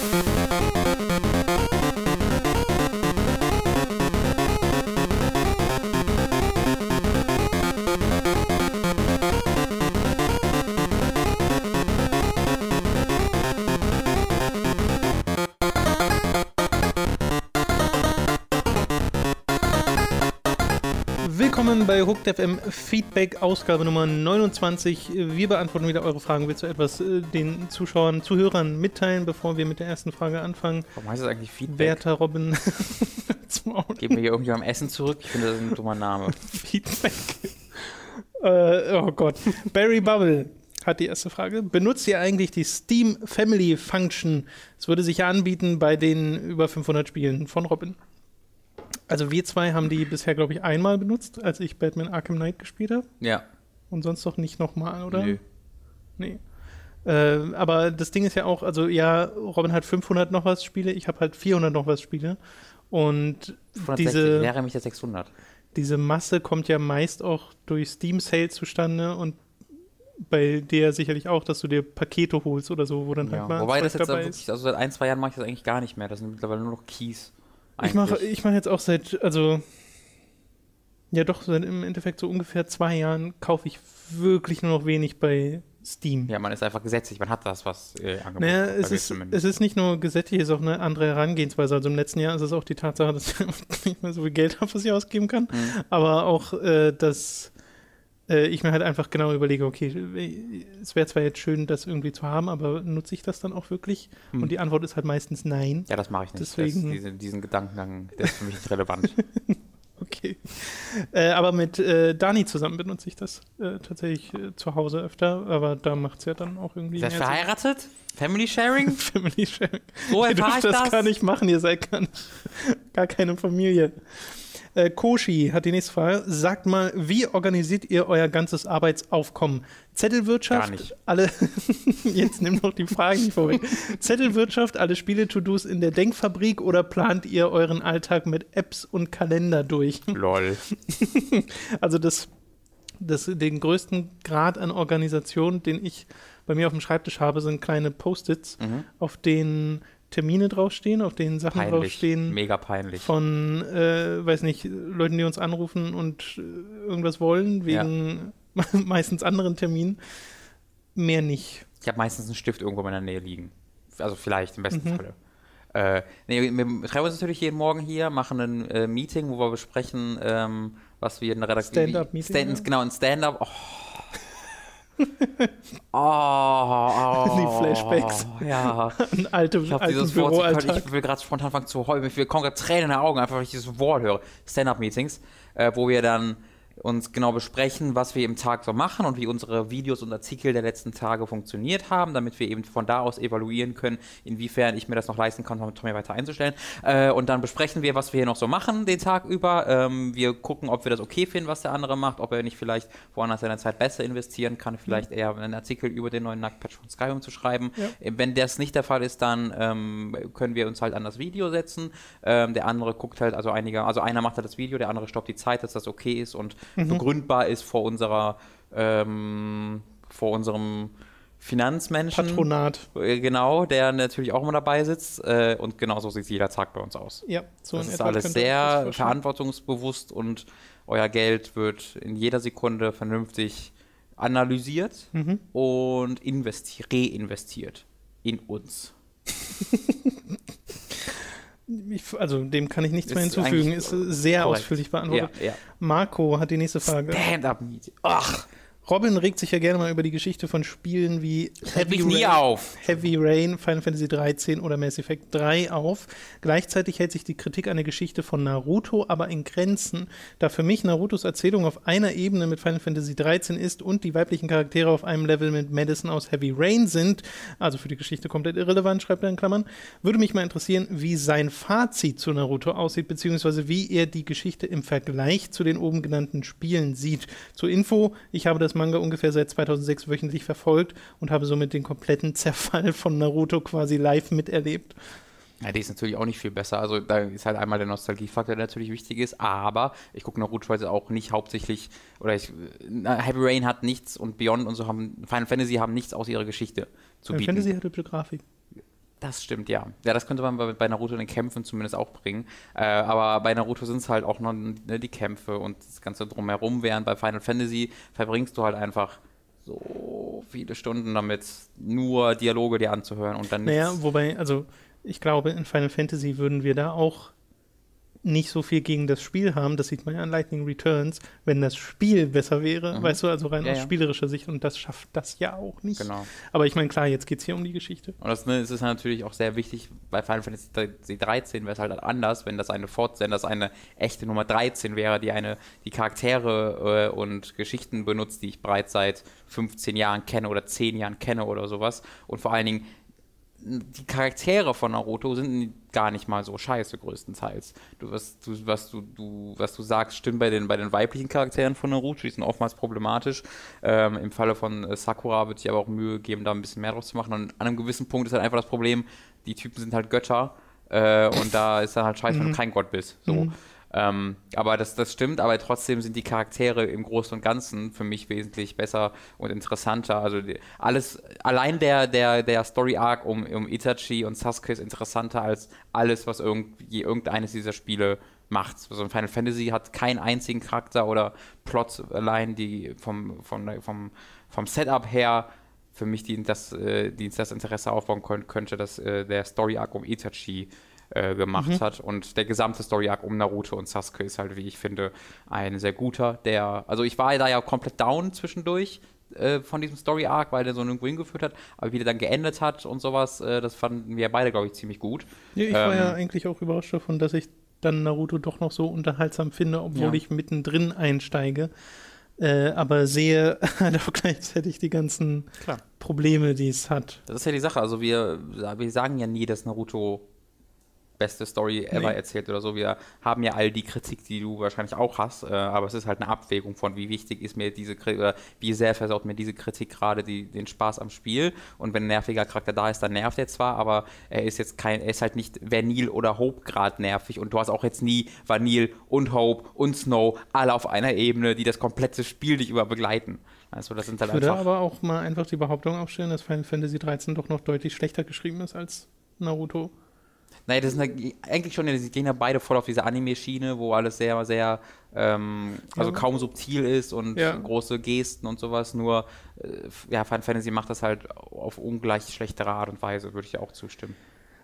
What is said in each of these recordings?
Willkommen bei Hooked FM Feedback Ausgabe Nummer 29. Wir beantworten wieder eure Fragen. Willst du etwas äh, den Zuschauern, Zuhörern mitteilen, bevor wir mit der ersten Frage anfangen? Warum heißt das eigentlich Feedback? Werter Robin. Geben wir hier irgendwie am Essen zurück? Ich finde, das ist ein dummer Name. Feedback. Äh, oh Gott. Barry Bubble hat die erste Frage. Benutzt ihr eigentlich die Steam Family Function? Es würde sich ja anbieten bei den über 500 Spielen von Robin. Also wir zwei haben die bisher, glaube ich, einmal benutzt, als ich Batman Arkham Knight gespielt habe. Ja. Und sonst doch nicht nochmal, oder? Nö. Nee. Äh, aber das Ding ist ja auch, also ja, Robin hat 500 noch was Spiele, ich habe halt 400 noch was Spiele. Und 560 diese, wäre mich der 600. diese Masse kommt ja meist auch durch Steam Sales zustande und bei dir sicherlich auch, dass du dir Pakete holst oder so, wo dann Ja. halt mal Wobei das jetzt dabei wirklich, also seit ein, zwei Jahren mache ich das eigentlich gar nicht mehr. Das sind mittlerweile nur noch Keys. Ich mache ich mach jetzt auch seit, also ja doch, seit im Endeffekt so ungefähr zwei Jahren kaufe ich wirklich nur noch wenig bei Steam. Ja, man ist einfach gesetzlich, man hat das, was äh, angeboten Naja, es ist, es ist nicht nur gesetzlich, es ist auch eine andere Herangehensweise. Also im letzten Jahr ist es auch die Tatsache, dass ich nicht mehr so viel Geld habe, was ich ausgeben kann. Mhm. Aber auch, äh, dass äh, ich mir halt einfach genau überlege, okay, es wäre zwar jetzt schön, das irgendwie zu haben, aber nutze ich das dann auch wirklich? Mhm. Und die Antwort ist halt meistens nein. Ja, das mache ich nicht. Deswegen- Das, diese, diesen Gedankengang, der ist für mich nicht relevant. Okay. Äh, aber mit äh, Dani zusammen benutze ich das äh, tatsächlich äh, zu Hause öfter, aber da macht es ja dann auch irgendwie Seid verheiratet? Family Sharing? Family Sharing. So Ihr dürft ich das, das. gar nicht machen, ihr seid gar, nicht, gar keine Familie. Äh, Koshi hat die nächste Frage. Sagt mal, wie organisiert ihr euer ganzes Arbeitsaufkommen? Zettelwirtschaft, Gar nicht. alle, jetzt nimm doch die Fragen nicht vorweg. Zettelwirtschaft, alle Spiele-To-Dos in der Denkfabrik oder plant ihr euren Alltag mit Apps und Kalender durch? Lol. Also das, das, den größten Grad an Organisation, den ich bei mir auf dem Schreibtisch habe, sind kleine Post-its, Mhm. auf denen Termine draufstehen, auf denen Sachen Peinlich. draufstehen Mega peinlich. von, äh, weiß nicht, Leuten, die uns anrufen und äh, irgendwas wollen, wegen meistens anderen Terminen. Mehr nicht. Ich habe meistens einen Stift irgendwo in meiner Nähe liegen. Also vielleicht im besten Mhm. Falle. Äh, nee, wir treffen uns natürlich jeden Morgen hier, machen ein äh, Meeting, wo wir besprechen, ähm, was wir in der Redaktion. Stand-up-Meeting, Stand, ja. Genau, ein Stand-up. Oh. Oh, oh, Die Flashbacks. Ja. Ein alte, Ich habe alten dieses Wort, ich will gerade spontan fangen zu heulen, mir kommen gerade Tränen in den Augen, einfach weil ich dieses Wort höre. Stand-up-Meetings, äh, wo wir dann uns genau besprechen, was wir im Tag so machen und wie unsere Videos und Artikel der letzten Tage funktioniert haben, damit wir eben von da aus evaluieren können, inwiefern ich mir das noch leisten kann, Tommy weiter einzustellen. Äh, und dann besprechen wir, was wir hier noch so machen den Tag über. Ähm, wir gucken, ob wir das okay finden, was der andere macht, ob er nicht vielleicht woanders seine Zeit besser investieren kann, vielleicht eher einen Artikel über den neuen Nacktpatch von Skyrim zu schreiben. Ja. Äh, Wenn das nicht der Fall ist, dann ähm, können wir uns halt an das Video setzen. Ähm, der andere guckt halt, also einiger, also einer macht halt das Video, der andere stoppt die Zeit, dass das okay ist und begründbar ist vor unserer, ähm, vor unserem Finanzmenschen. Patronat. Äh, Genau, der natürlich auch immer dabei sitzt. Äh, und genauso sieht jeder Tag bei uns aus. Ja, so das in ist alles sehr verantwortungsbewusst und euer Geld wird in jeder Sekunde vernünftig analysiert Mhm. und investi reinvestiert in uns. Ich, also dem kann ich nichts mehr Ist hinzufügen. eigentlich Ist sehr korrekt. ausführlich beantwortet. Ja, ja. Marco hat die nächste Frage. Stand-up-Meeting. Ach, Robin regt sich ja gerne mal über die Geschichte von Spielen wie nie auf. Heavy Rain, Final Fantasy 13 oder Mass Effect 3 auf. Gleichzeitig hält sich die Kritik an der Geschichte von Naruto aber in Grenzen, da für mich Narutos Erzählung auf einer Ebene mit Final Fantasy 13 ist und die weiblichen Charaktere auf einem Level mit Madison aus Heavy Rain sind, also für die Geschichte komplett irrelevant, schreibt er in Klammern. Würde mich mal interessieren, wie sein Fazit zu Naruto aussieht, beziehungsweise wie er die Geschichte im Vergleich zu den oben genannten Spielen sieht. Zur Info, ich habe das Manga ungefähr seit 2006 wöchentlich verfolgt und habe somit den kompletten Zerfall von Naruto quasi live miterlebt. Ja, die ist natürlich auch nicht viel besser. Also da ist halt einmal der Nostalgiefaktor, der natürlich wichtig ist. Aber ich gucke Naruto heute auch nicht hauptsächlich, oder ich, Heavy Rain hat nichts und Beyond und so haben, Final Fantasy haben nichts aus ihrer Geschichte zu Final bieten. Fantasy hat hübsche Grafik. Das stimmt, ja. Ja, das könnte man bei, bei Naruto in den Kämpfen zumindest auch bringen. Äh, aber bei Naruto sind es halt auch noch ne, die Kämpfe und das Ganze drumherum, während bei Final Fantasy verbringst du halt einfach so viele Stunden damit, nur Dialoge dir anzuhören und dann nichts. Naja, wobei, also ich glaube, in Final Fantasy würden wir da auch nicht so viel gegen das Spiel haben, das sieht man ja an Lightning Returns, wenn das Spiel besser wäre, mhm. weißt du, also rein ja, aus ja. spielerischer Sicht und das schafft das ja auch nicht. Genau. Aber ich meine, klar, jetzt geht es hier um die Geschichte. Und das, ne, das, ist natürlich auch sehr wichtig, bei Final Fantasy 13 wäre es halt anders, wenn das eine Fort wenn das eine echte Nummer 13 wäre, die eine, die Charaktere äh, und Geschichten benutzt, die ich bereits seit 15 Jahren kenne oder 10 Jahren kenne oder sowas. Und vor allen Dingen die Charaktere von Naruto sind gar nicht mal so scheiße größtenteils. Du, was, du, was, du, du, was du sagst, stimmt bei den, bei den weiblichen Charakteren von Naruto, die sind oftmals problematisch. Ähm, Im Falle von äh, Sakura wird sich aber auch Mühe geben, da ein bisschen mehr draus zu machen. Und an einem gewissen Punkt ist halt einfach das Problem, die Typen sind halt Götter äh, und da ist dann halt scheiße, wenn du mhm. kein Gott bist. So. Mhm. Ähm, aber das, das stimmt, aber trotzdem sind die Charaktere im Großen und Ganzen für mich wesentlich besser und interessanter. Also die, alles, allein der, der, der Story-Arc um, um Itachi und Sasuke ist interessanter als alles, was irgendwie, irgendeines dieser Spiele macht. Also Final Fantasy hat keinen einzigen Charakter oder Plot allein, die vom, vom, vom, vom Setup her für mich die, das, äh, die das Interesse aufbauen können, könnte, dass äh, der Story-Arc um Itachi äh, gemacht mhm. hat. Und der gesamte Story-Arc um Naruto und Sasuke ist halt, wie ich finde, ein sehr guter. Der, also ich war da ja komplett down zwischendurch äh, von diesem Story-Arc, weil der so nirgendwo hingeführt hat, aber wie der dann geendet hat und sowas, äh, das fanden wir beide, glaube ich, ziemlich gut. Ja, ich ähm, war ja ähm, eigentlich auch überrascht davon, dass ich dann Naruto doch noch so unterhaltsam finde, obwohl ja. ich mittendrin einsteige. Äh, aber sehe halt auch gleichzeitig die ganzen Klar. Probleme, die es hat. Das ist ja die Sache. Also wir, wir sagen ja nie, dass Naruto beste Story ever nee. erzählt oder so. Wir haben ja all die Kritik, die du wahrscheinlich auch hast, äh, aber es ist halt eine Abwägung von, wie wichtig ist mir diese Kritik, oder wie sehr versaut mir diese Kritik gerade die, den Spaß am Spiel. Und wenn ein nerviger Charakter da ist, dann nervt er zwar, aber er ist jetzt kein, er ist halt nicht Vanille oder Hope gerade nervig und du hast auch jetzt nie Vanille und Hope und Snow alle auf einer Ebene, die das komplette Spiel dich über begleiten. Also das sind halt ich würde aber auch mal einfach die Behauptung aufstellen, dass Final Fantasy 13 doch noch deutlich schlechter geschrieben ist als Naruto. Naja, das sind eigentlich schon, die gehen ja beide voll auf diese Anime-Schiene, wo alles sehr, sehr, ähm, also ja. kaum subtil ist und ja. große Gesten und sowas. Nur, äh, ja, Final Fantasy macht das halt auf ungleich schlechtere Art und Weise, würde ich ja auch zustimmen.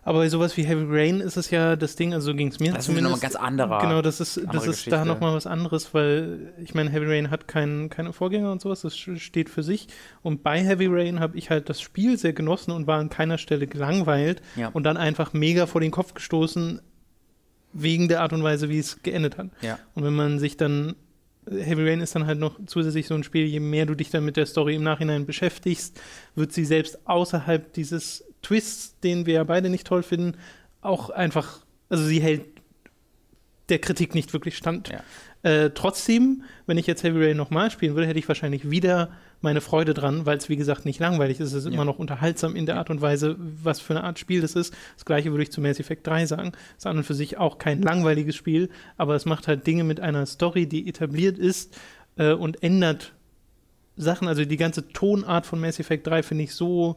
Aber bei sowas wie Heavy Rain ist es ja das Ding, also so ging es mir das zumindest. Das ist nochmal ganz anderer. Genau, das ist, das ist da nochmal was anderes, weil ich meine, Heavy Rain hat kein, keine Vorgänger und sowas, das steht für sich. Und bei Heavy Rain habe ich halt das Spiel sehr genossen und war an keiner Stelle gelangweilt ja. und dann einfach mega vor den Kopf gestoßen, wegen der Art und Weise, wie es geendet hat. Ja. Und wenn man sich dann Heavy Rain ist dann halt noch zusätzlich so ein Spiel, je mehr du dich dann mit der Story im Nachhinein beschäftigst, wird sie selbst außerhalb dieses Twists, den wir ja beide nicht toll finden, auch einfach, also sie hält der Kritik nicht wirklich stand. Ja. Äh, trotzdem, wenn ich jetzt Heavy Rain nochmal spielen würde, hätte ich wahrscheinlich wieder meine Freude dran, weil es wie gesagt nicht langweilig ist. Es ist ja. immer noch unterhaltsam in der Art und Weise, was für eine Art Spiel das ist. Das gleiche würde ich zu Mass Effect 3 sagen. Es ist an und für sich auch kein langweiliges Spiel, aber es macht halt Dinge mit einer Story, die etabliert ist äh, und ändert Sachen. Also die ganze Tonart von Mass Effect 3 finde ich so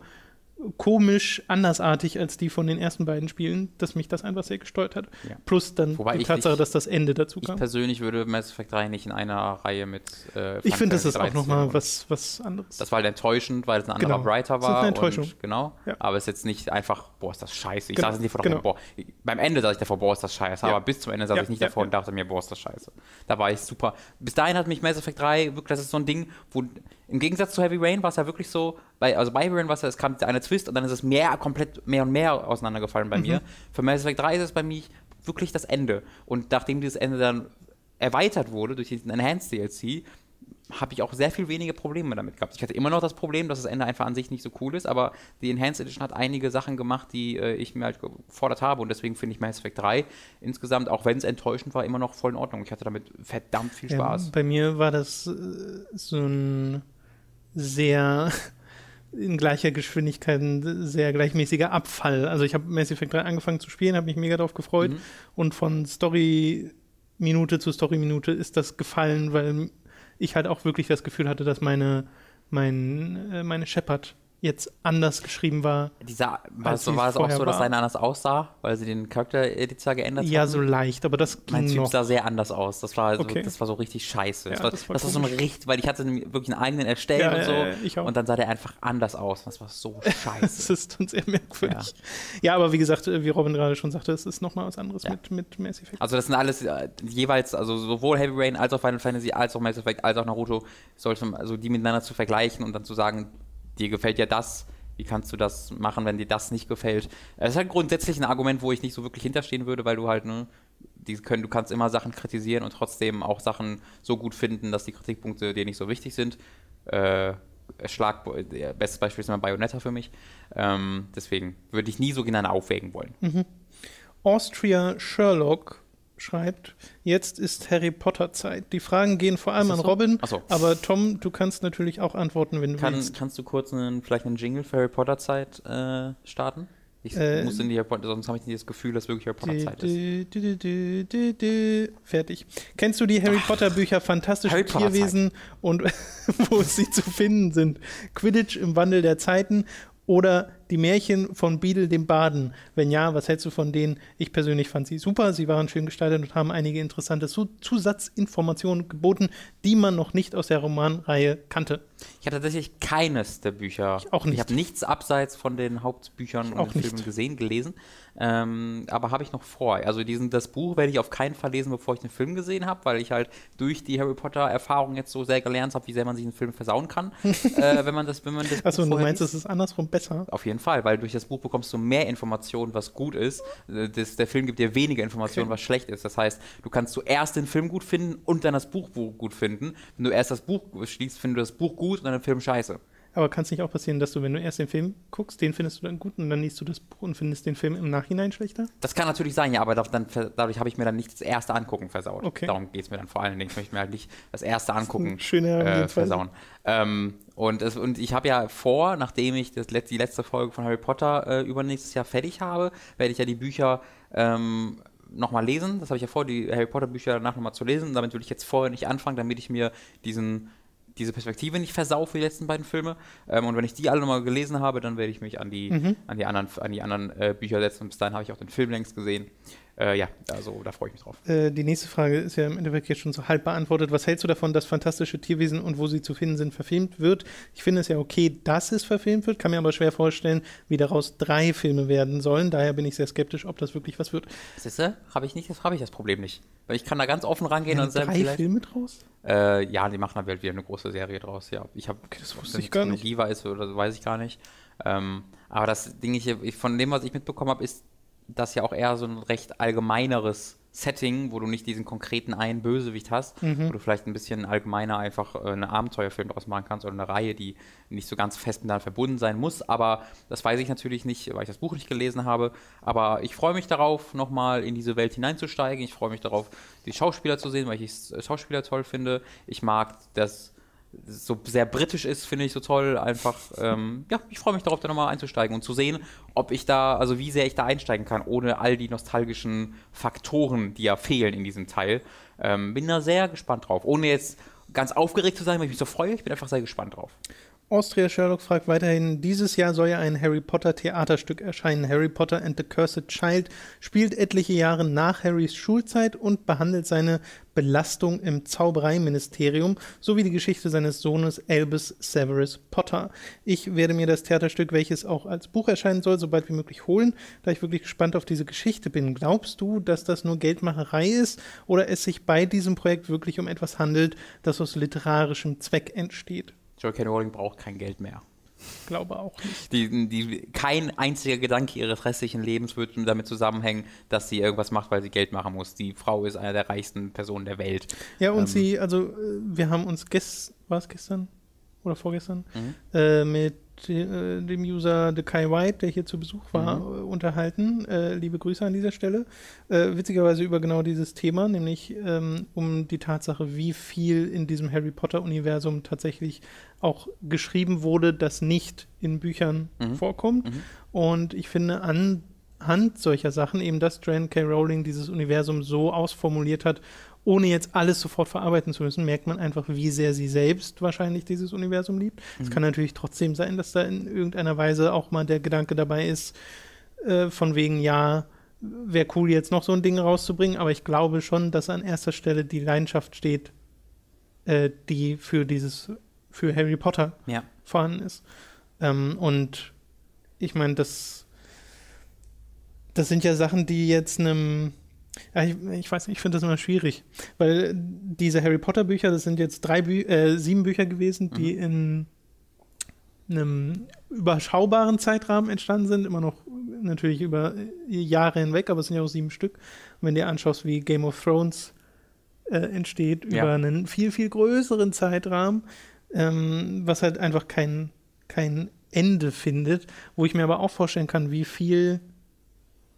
komisch, andersartig als die von den ersten beiden Spielen, dass mich das einfach sehr gesteuert hat. Ja. Plus dann Wobei die Tatsache, dass das Ende dazu kam. Ich persönlich würde Mass Effect 3 nicht in einer Reihe mit äh, Ich finde, das ist auch nochmal was, was anderes. Das war halt enttäuschend, weil es ein anderer genau. Writer war. Das ist eine Enttäuschung. Und, genau. Ja. Aber es ist jetzt nicht einfach, boah, ist das scheiße. Ich genau. saß nicht davor, genau. boah, beim Ende saß ich davor, boah, ist das scheiße. Ja. Aber bis zum Ende saß ich nicht davor und dachte mir, boah, ist das scheiße. Da war ich super. Bis dahin hat mich Mass Effect 3 wirklich, das ist so ein Ding, wo im Gegensatz zu Heavy Rain war es ja wirklich so, bei, also bei ja, es kam eine Twist und dann ist es mehr, komplett mehr und mehr auseinandergefallen bei mhm. mir. Für Mass Effect 3 ist es bei mir wirklich das Ende. Und nachdem dieses Ende dann erweitert wurde durch diesen Enhanced DLC, habe ich auch sehr viel weniger Probleme damit gehabt. Ich hatte immer noch das Problem, dass das Ende einfach an sich nicht so cool ist, aber die Enhanced Edition hat einige Sachen gemacht, die äh, ich mir halt gefordert habe und deswegen finde ich Mass Effect 3 insgesamt, auch wenn es enttäuschend war, immer noch voll in Ordnung. Ich hatte damit verdammt viel Spaß. Ja, bei mir war das äh, so ein sehr in gleicher Geschwindigkeit ein sehr gleichmäßiger Abfall. Also ich habe Mass Effect 3 angefangen zu spielen, habe mich mega darauf gefreut mhm. und von Story Minute zu Story Minute ist das gefallen, weil ich halt auch wirklich das Gefühl hatte, dass meine, mein, äh, meine Shepard jetzt anders geschrieben war. Dieser, war, als es, sie war es auch so, dass war. seiner anders aussah, weil sie den Charakter-Editor geändert Ja, haben? so leicht, aber das Mein ging Typ noch. sah sehr anders aus. Das war, so, Okay. das war so richtig scheiße. das, Ja, war, das das, war war so ein richtig, weil ich hatte wirklich einen eigenen erstellt Ja, und so. ja, ich auch. Und dann sah der einfach anders aus. Das war so Das scheiße. ist dann sehr merkwürdig. Ja. aber wie gesagt, äh, wie Robin gerade schon sagte, es ist nochmal was anderes mit, mit Mass Effect. also das sind alles äh, jeweils, also sowohl Heavy Rain als auch Final Fantasy, als auch Mass Effect, als auch Naruto, sollte, also die miteinander zu vergleichen und dann zu sagen, dir gefällt ja das, wie kannst du das machen, wenn dir das nicht gefällt? Das ist halt grundsätzlich ein Argument, wo ich nicht so wirklich hinterstehen würde, weil du halt, ne, die können, du kannst immer Sachen kritisieren und trotzdem auch Sachen so gut finden, dass die Kritikpunkte dir nicht so wichtig sind. Äh, Schlag, der bestes Beispiel ist immer Bayonetta für mich. Ähm, deswegen würde ich nie so gegeneinander aufwägen wollen. Austria Sherlock schreibt, jetzt ist Harry Potter Zeit. Die Fragen gehen vor allem Ist an so? Robin, Ach so. aber Tom, du kannst natürlich auch antworten, wenn du Kann, willst. kannst du kurz einen, vielleicht einen Jingle für Harry Potter Zeit äh, starten? Ich Äh, muss in die Harry Potter, sonst habe ich nicht das Gefühl, dass wirklich Harry Potter Zeit ist. dü- dü- dü- dü- Fertig. Kennst du die Harry Potter Bücher Fantastische Harry Tierwesen und wo sie zu finden sind? Quidditch im Wandel der Zeiten oder die Märchen von Beadle dem Baden? Wenn ja, was hältst du von denen? Ich persönlich fand sie super. Sie waren schön gestaltet und haben einige interessante Zu Zusatzinformationen geboten, die man noch nicht aus der Romanreihe kannte. Ich habe tatsächlich keines der Bücher. Ich auch nicht. Ich habe nichts abseits von den Hauptbüchern auch und den. Filmen gesehen, gelesen. Ähm, aber habe ich noch vor. Also diesen, das Buch werde ich auf keinen Fall lesen, bevor ich den Film gesehen habe, weil ich halt durch die Harry Potter-Erfahrung jetzt so sehr gelernt habe, wie sehr man sich einen Film versauen kann, äh, wenn man das, wenn man das Achso, du meinst, liest. es ist andersrum besser? Auf jeden Fall, weil durch das Buch bekommst du mehr Informationen, was gut ist. Äh, Das, der Film gibt dir weniger Informationen, Okay. was schlecht ist. Das heißt, du kannst zuerst den Film gut finden und dann das Buch bu- gut finden. Wenn du erst das Buch schließt, findest du das Buch gut und dann den Film scheiße. Aber kann es nicht auch passieren, dass du, wenn du erst den Film guckst, den findest du dann gut und dann liest du das Buch und findest den Film im Nachhinein schlechter? Das kann natürlich sein, ja, aber da- dann, dadurch habe ich mir dann nicht das erste Angucken versaut. Okay. Darum geht es mir dann vor allen Dingen. Ich möchte mir halt nicht das erste Angucken schöne äh, versauen. Ähm, und, es, und ich habe ja vor, nachdem ich das let die letzte Folge von Harry Potter äh, übernächstes Jahr fertig habe, werde ich ja die Bücher ähm, nochmal lesen. Das habe ich ja vor, die Harry Potter Bücher danach nochmal zu lesen. Damit will ich jetzt vorher nicht anfangen, damit ich mir diesen diese Perspektive nicht versau für die letzten beiden Filme. Ähm, und wenn ich die alle nochmal gelesen habe, dann werde ich mich an die, Mhm. an die anderen, an die anderen äh, Bücher setzen. Und bis dahin habe ich auch den Film längst gesehen. Äh, ja, also da freue ich mich drauf. Äh, die nächste Frage ist ja im Endeffekt jetzt schon so halb beantwortet. Was hältst du davon, dass fantastische Tierwesen und wo sie zu finden sind verfilmt wird? Ich finde es ja okay, dass es verfilmt wird, kann mir aber schwer vorstellen, wie daraus drei Filme werden sollen. Daher bin ich sehr skeptisch, ob das wirklich was wird. Siehste, habe ich nicht, das habe ich das Problem nicht. Weil ich kann da ganz offen rangehen Werden und sagen, drei Filme draus? äh, ja, die machen da halt wieder eine große Serie draus. Ja, ich habe, das ob wusste das ich gar nicht. Ist oder so, weiß ich gar nicht. Ähm, aber das Ding, ich, ich, von dem, was ich mitbekommen habe, ist das ja auch eher so ein recht allgemeineres Setting, wo du nicht diesen konkreten einen Bösewicht hast, Mhm. wo du vielleicht ein bisschen allgemeiner einfach äh, einen Abenteuerfilm draus machen kannst oder eine Reihe, die nicht so ganz fest miteinander verbunden sein muss. Aber das weiß ich natürlich nicht, weil ich das Buch nicht gelesen habe. Aber ich freue mich darauf, nochmal in diese Welt hineinzusteigen. Ich freue mich darauf, die Schauspieler zu sehen, weil ich die Schauspieler toll finde. Ich mag das so sehr britisch ist, finde ich so toll. Einfach, ähm, ja, ich freue mich darauf, da nochmal einzusteigen und zu sehen, ob ich da, also wie sehr ich da einsteigen kann, ohne all die nostalgischen Faktoren, die ja fehlen in diesem Teil. Ähm, bin da sehr gespannt drauf. Ohne jetzt ganz aufgeregt zu sein, weil ich mich so freue, ich bin einfach sehr gespannt drauf. Austria Sherlock fragt weiterhin, dieses Jahr soll ja ein Harry Potter Theaterstück erscheinen. Harry Potter and the Cursed Child spielt etliche Jahre nach Harrys Schulzeit und behandelt seine Belastung im Zaubereiministerium sowie die Geschichte seines Sohnes Albus Severus Potter. Ich werde mir das Theaterstück, welches auch als Buch erscheinen soll, so bald wie möglich holen, da ich wirklich gespannt auf diese Geschichte bin. Glaubst du, dass das nur Geldmacherei ist oder es sich bei diesem Projekt wirklich um etwas handelt, das aus literarischem Zweck entsteht? J.K. Rowling braucht kein Geld mehr. Glaube auch nicht. Die, die, kein einziger Gedanke ihres restlichen Lebens wird damit zusammenhängen, dass sie irgendwas macht, weil sie Geld machen muss. Die Frau ist eine der reichsten Personen der Welt. Ja, und Ähm. sie, also äh, wir haben uns gestern, war es gestern oder vorgestern, Mhm. äh, mit äh, dem User The Kai White, der hier zu Besuch war, Mhm. äh, unterhalten. Äh, liebe Grüße an dieser Stelle. Äh, witzigerweise über genau dieses Thema, nämlich ähm, um die Tatsache, wie viel in diesem Harry Potter-Universum tatsächlich auch geschrieben wurde, das nicht in Büchern Mhm. vorkommt. Mhm. Und ich finde, anhand solcher Sachen, eben dass Joanne K. Rowling dieses Universum so ausformuliert hat ohne jetzt alles sofort verarbeiten zu müssen, merkt man einfach, wie sehr sie selbst wahrscheinlich dieses Universum liebt. Es kann natürlich trotzdem sein, dass da in irgendeiner Weise auch mal der Gedanke dabei ist, äh, von wegen, ja, wäre cool, jetzt noch so ein Ding rauszubringen, aber ich glaube schon, dass an erster Stelle die Leidenschaft steht, äh, die für dieses, für Harry Potter Ja. vorhanden ist. Ähm, und ich meine, das, das sind ja Sachen, die jetzt einem, ja, ich, ich weiß nicht, ich finde das immer schwierig, weil diese Harry Potter Bücher, das sind jetzt drei Bü äh, sieben Bücher gewesen, die in einem überschaubaren Zeitrahmen entstanden sind, immer noch natürlich über Jahre hinweg, aber es sind ja auch sieben Stück. Und wenn du dir anschaust, wie Game of Thrones äh, entsteht, Ja. über einen viel, viel größeren Zeitrahmen, ähm, was halt einfach kein, kein Ende findet, wo ich mir aber auch vorstellen kann, wie viel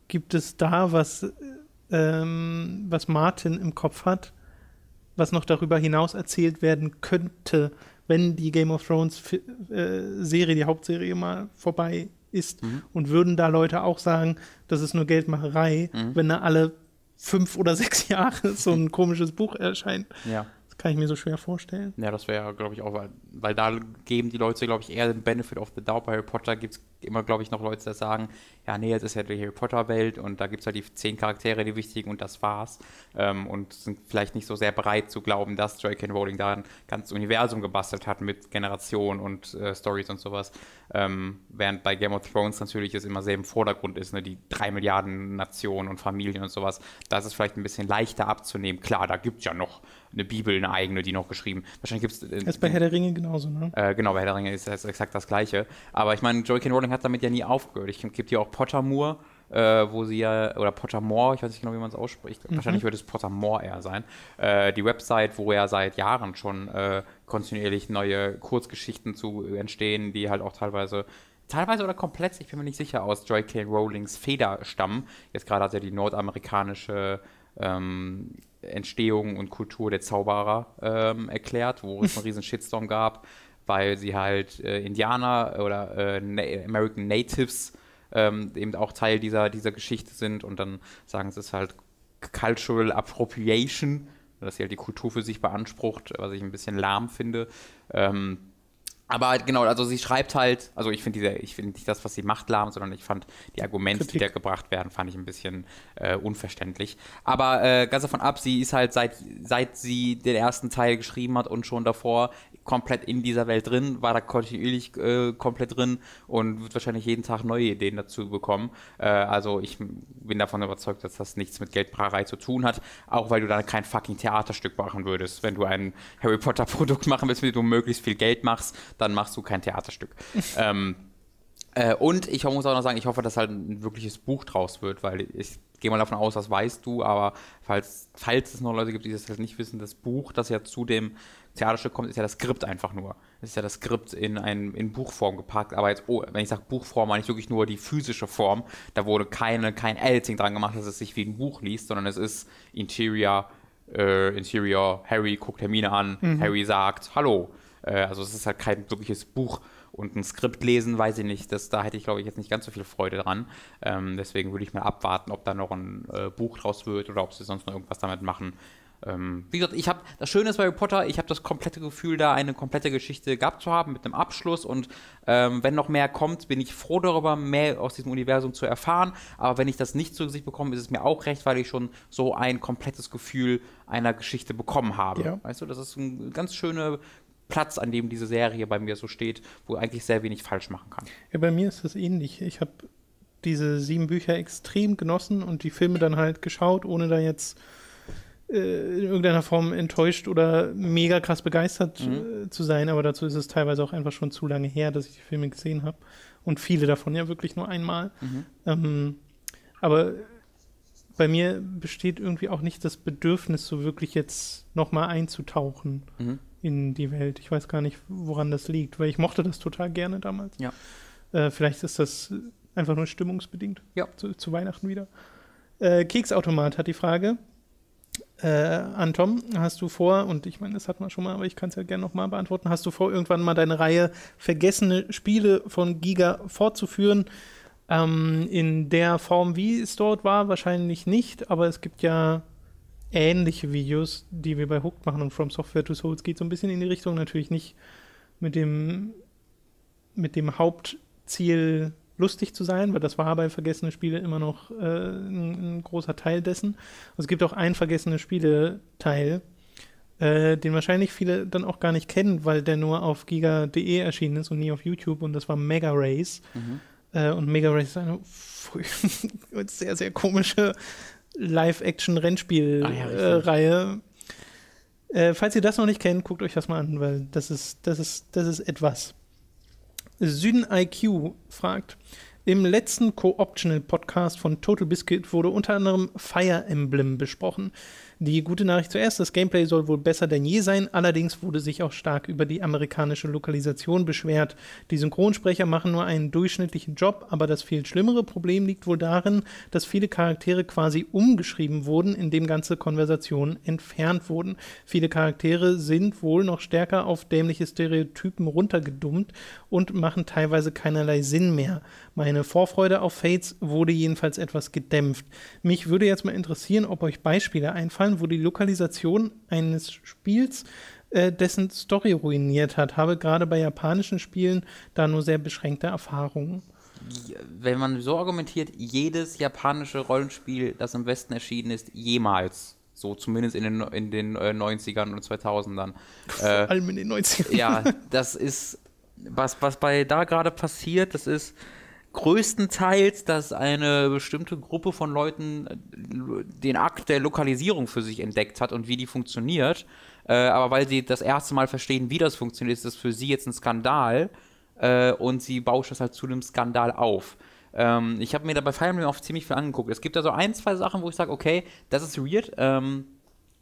gibt es da, was, ähm, was Martin im Kopf hat, was noch darüber hinaus erzählt werden könnte, wenn die Game of Thrones äh, Serie, die Hauptserie mal vorbei ist. Mhm. Und würden da Leute auch sagen, das ist nur Geldmacherei, Mhm. wenn da alle fünf oder sechs Jahre so ein komisches Buch erscheint. Ja. Das kann ich mir so schwer vorstellen. Ja, das wäre, glaube ich, auch, weil, weil da geben die Leute, glaube ich, eher den Benefit of the Doubt. Bei Harry Potter gibt es immer, glaube ich, noch Leute, die sagen, ja, nee, jetzt ist ja die Harry Potter-Welt und da gibt es halt die zehn Charaktere, die wichtigen und das war's. Ähm, und sind vielleicht nicht so sehr bereit zu glauben, dass J.K. Rowling da ein ganzes Universum gebastelt hat mit Generationen und äh, Stories und sowas. Ähm, während bei Game of Thrones natürlich es immer sehr im Vordergrund ist, ne, die drei Milliarden Nationen und Familien und sowas. Da ist es vielleicht ein bisschen leichter abzunehmen. Klar, da gibt es ja noch eine Bibel, eine eigene, die noch geschrieben. Wahrscheinlich gibt es. Das ist bei Herr der Ringe genauso, ne? Äh, genau, bei Herr der Ringe ist das exakt das Gleiche. Aber ich meine, J.K. Rowling hat damit ja nie aufgehört. Ich gibt hier auch Pottermore, äh, wo sie ja, oder Pottermore, ich weiß nicht genau, wie man es ausspricht. Wahrscheinlich wird es Pottermore eher sein. Äh, die Website, wo ja seit Jahren schon äh, kontinuierlich neue Kurzgeschichten zu entstehen, die halt auch teilweise teilweise oder komplett, ich bin mir nicht sicher, aus J.K. Rowlings Feder stammen. Jetzt gerade hat er die nordamerikanische ähm, Entstehung und Kultur der Zauberer ähm, erklärt, wo es einen riesen Shitstorm gab, weil sie halt äh, Indianer oder äh, American Natives ähm, eben auch Teil dieser, dieser Geschichte sind und dann sagen sie es halt Cultural Appropriation, dass sie halt die Kultur für sich beansprucht, was ich ein bisschen lahm finde. Ähm, aber halt genau, also sie schreibt halt, also ich finde diese, ich finde nicht das, was sie macht, lahm, sondern ich fand die Argumente, die Kritik. da gebracht werden, fand ich ein bisschen äh, unverständlich. Aber äh, ganz davon ab, sie ist halt seit, seit sie den ersten Teil geschrieben hat und schon davor komplett in dieser Welt drin, war da kontinuierlich äh, komplett drin und wird wahrscheinlich jeden Tag neue Ideen dazu bekommen. Äh, also ich bin davon überzeugt, dass das nichts mit Geldbracherei zu tun hat, auch weil du dann kein fucking Theaterstück machen würdest. Wenn du ein Harry Potter Produkt machen willst, mit dem du möglichst viel Geld machst, dann machst du kein Theaterstück. ähm, äh, und ich muss auch noch sagen, ich hoffe, dass halt ein wirkliches Buch draus wird, weil ich gehe mal davon aus, das weißt du, aber falls, falls es noch Leute gibt, die das halt nicht wissen, das Buch, das ja zu dem Theaterstück kommt, ist ja das Skript einfach nur. Es ist ja das Skript in, ein, in Buchform gepackt, aber jetzt, oh, wenn ich sage Buchform, meine ich wirklich nur die physische Form. Da wurde keine, kein Editing dran gemacht, dass es sich wie ein Buch liest, sondern es ist Interior, äh, Interior, Harry guckt Hermine an, Harry sagt Hallo. Äh, also es ist halt kein wirkliches Buch. Und ein Skript lesen, weiß ich nicht, das, da hätte ich, glaube ich, jetzt nicht ganz so viel Freude dran. Ähm, deswegen würde ich mal abwarten, ob da noch ein äh, Buch draus wird oder ob sie sonst noch irgendwas damit machen. Ähm, wie gesagt, ich habe das Schöne ist bei Harry Potter, ich habe das komplette Gefühl, da eine komplette Geschichte gehabt zu haben mit einem Abschluss und ähm, wenn noch mehr kommt, bin ich froh darüber, mehr aus diesem Universum zu erfahren. Aber wenn ich das nicht zu Gesicht bekomme, ist es mir auch recht, weil ich schon so ein komplettes Gefühl einer Geschichte bekommen habe. Ja. Weißt du, das ist ein ganz schöner Platz, an dem diese Serie bei mir so steht, wo eigentlich sehr wenig falsch machen kann. Ja, bei mir ist das ähnlich. Ich habe diese sieben Bücher extrem genossen und die Filme dann halt geschaut, ohne da jetzt äh, in irgendeiner Form enttäuscht oder mega krass begeistert äh, zu sein. Aber dazu ist es teilweise auch einfach schon zu lange her, dass ich die Filme gesehen habe. Und viele davon ja wirklich nur einmal. Ähm, aber bei mir besteht irgendwie auch nicht das Bedürfnis, so wirklich jetzt nochmal einzutauchen Mhm. In die Welt. Ich weiß gar nicht, woran das liegt, weil ich mochte das total gerne damals. Ja. Äh, vielleicht ist das einfach nur stimmungsbedingt. Ja. Zu, zu Weihnachten wieder. Äh, Keksautomat hat die Frage. Äh, an Tom, hast du vor, und ich meine, das hat man schon mal, aber ich kann es ja gerne nochmal beantworten, hast du vor, irgendwann mal deine Reihe vergessene Spiele von Giga fortzuführen? Ähm, in der Form, wie es dort war, wahrscheinlich nicht, aber es gibt ja ähnliche Videos, die wir bei Hooked machen und From Software to Souls geht so ein bisschen in die Richtung, natürlich nicht mit dem, mit dem Hauptziel lustig zu sein, weil das war bei Vergessene Spiele immer noch äh, ein, ein, großer Teil dessen. Und es gibt auch einen Vergessene Spiele-Teil, äh, den wahrscheinlich viele dann auch gar nicht kennen, weil der nur auf giga.de erschienen ist und nie auf YouTube und das war Mega Race. Mhm. Äh, und Mega Race ist eine sehr, sehr komische Live-Action-Rennspiel-Reihe. Ah, ja, äh, falls ihr das noch nicht kennt, guckt euch das mal an, weil das ist, das ist, das ist etwas. Süden IQ fragt, im letzten Co-Optional Podcast von Total Biscuit wurde unter anderem Fire Emblem besprochen. Die gute Nachricht zuerst, das Gameplay soll wohl besser denn je sein, allerdings wurde sich auch stark über die amerikanische Lokalisation beschwert. Die Synchronsprecher machen nur einen durchschnittlichen Job, aber das viel schlimmere Problem liegt wohl darin, dass viele Charaktere quasi umgeschrieben wurden, indem ganze Konversationen entfernt wurden. Viele Charaktere sind wohl noch stärker auf dämliche Stereotypen runtergedummt und machen teilweise keinerlei Sinn mehr. Meine Vorfreude auf Fates wurde jedenfalls etwas gedämpft. Mich würde jetzt mal interessieren, ob euch Beispiele einfallen, wo die Lokalisation eines Spiels äh, dessen Story ruiniert hat. Habe gerade bei japanischen Spielen da nur sehr beschränkte Erfahrungen. Wenn man so argumentiert, jedes japanische Rollenspiel, das im Westen erschienen ist, jemals so zumindest in den, in den äh, 90ern und 2000ern. Vor äh, allem in den 90ern. Ja, das ist, was, was bei da gerade passiert, das ist, größtenteils, dass eine bestimmte Gruppe von Leuten äh, den Akt der Lokalisierung für sich entdeckt hat und wie die funktioniert. Äh, aber weil sie das erste Mal verstehen, wie das funktioniert, ist das für sie jetzt ein Skandal äh, und sie bauscht das halt zu einem Skandal auf. Ähm, ich habe mir da bei Fire Emblem auch ziemlich viel angeguckt. Es gibt da so ein, zwei Sachen, wo ich sage, okay, das ist weird. Ähm,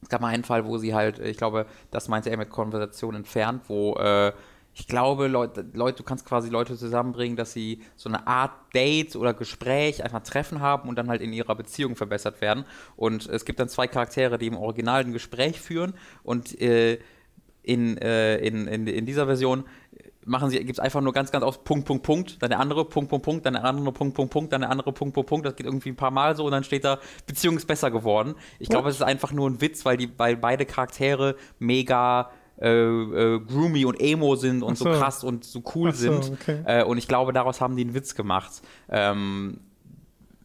es gab mal einen Fall, wo sie halt, ich glaube, das meinte er mit Konversation entfernt, wo äh, ich glaube, Leute, Leute, du kannst quasi Leute zusammenbringen, dass sie so eine Art Date oder Gespräch, einfach Treffen haben und dann halt in ihrer Beziehung verbessert werden. Und es gibt dann zwei Charaktere, die im Original ein Gespräch führen und äh, in, äh, in, in, in dieser Version machen sie, gibt es einfach nur ganz, ganz oft Punkt, Punkt, Punkt, dann der andere Punkt, Punkt, Punkt, dann der andere Punkt, Punkt, Punkt, dann der andere Punkt, Punkt, Punkt. Das geht irgendwie ein paar Mal so und dann steht da, Beziehung ist besser geworden. Ich glaube, es ist einfach nur ein Witz, weil die, weil beide Charaktere mega äh, äh, groomy und emo sind und so. so. krass und so cool so, sind. Okay. Äh, und ich glaube, daraus haben die einen Witz gemacht. Ähm,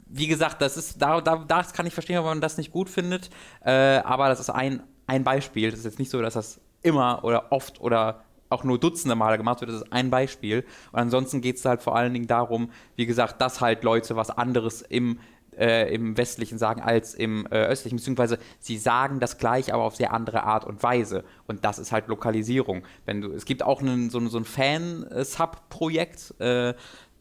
wie gesagt, das ist, da, da, das kann ich verstehen, wenn man das nicht gut findet. Äh, aber das ist ein, ein Beispiel. Das ist jetzt nicht so, dass das immer oder oft oder auch nur Dutzende Male gemacht wird. Das ist ein Beispiel. Und ansonsten geht es halt vor allen Dingen darum, wie gesagt, dass halt Leute was anderes im äh, im Westlichen sagen als im äh, Östlichen, beziehungsweise sie sagen das gleich, aber auf sehr andere Art und Weise. Und das ist halt Lokalisierung. Wenn du, es gibt auch einen, so, so ein Fan-Sub-Projekt, äh,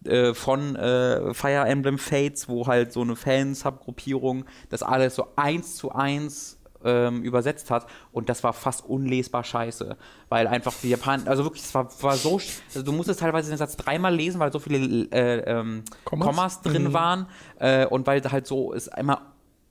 äh, von äh, Fire Emblem Fates, wo halt so eine Fan-Subgruppierung das alles so eins zu eins ähm, übersetzt hat und das war fast unlesbar scheiße, weil einfach die Japaner, also wirklich, es war, war so, also du musstest teilweise den Satz dreimal lesen, weil so viele äh, ähm, Kommas? Drin mhm. waren äh, und weil halt so es einmal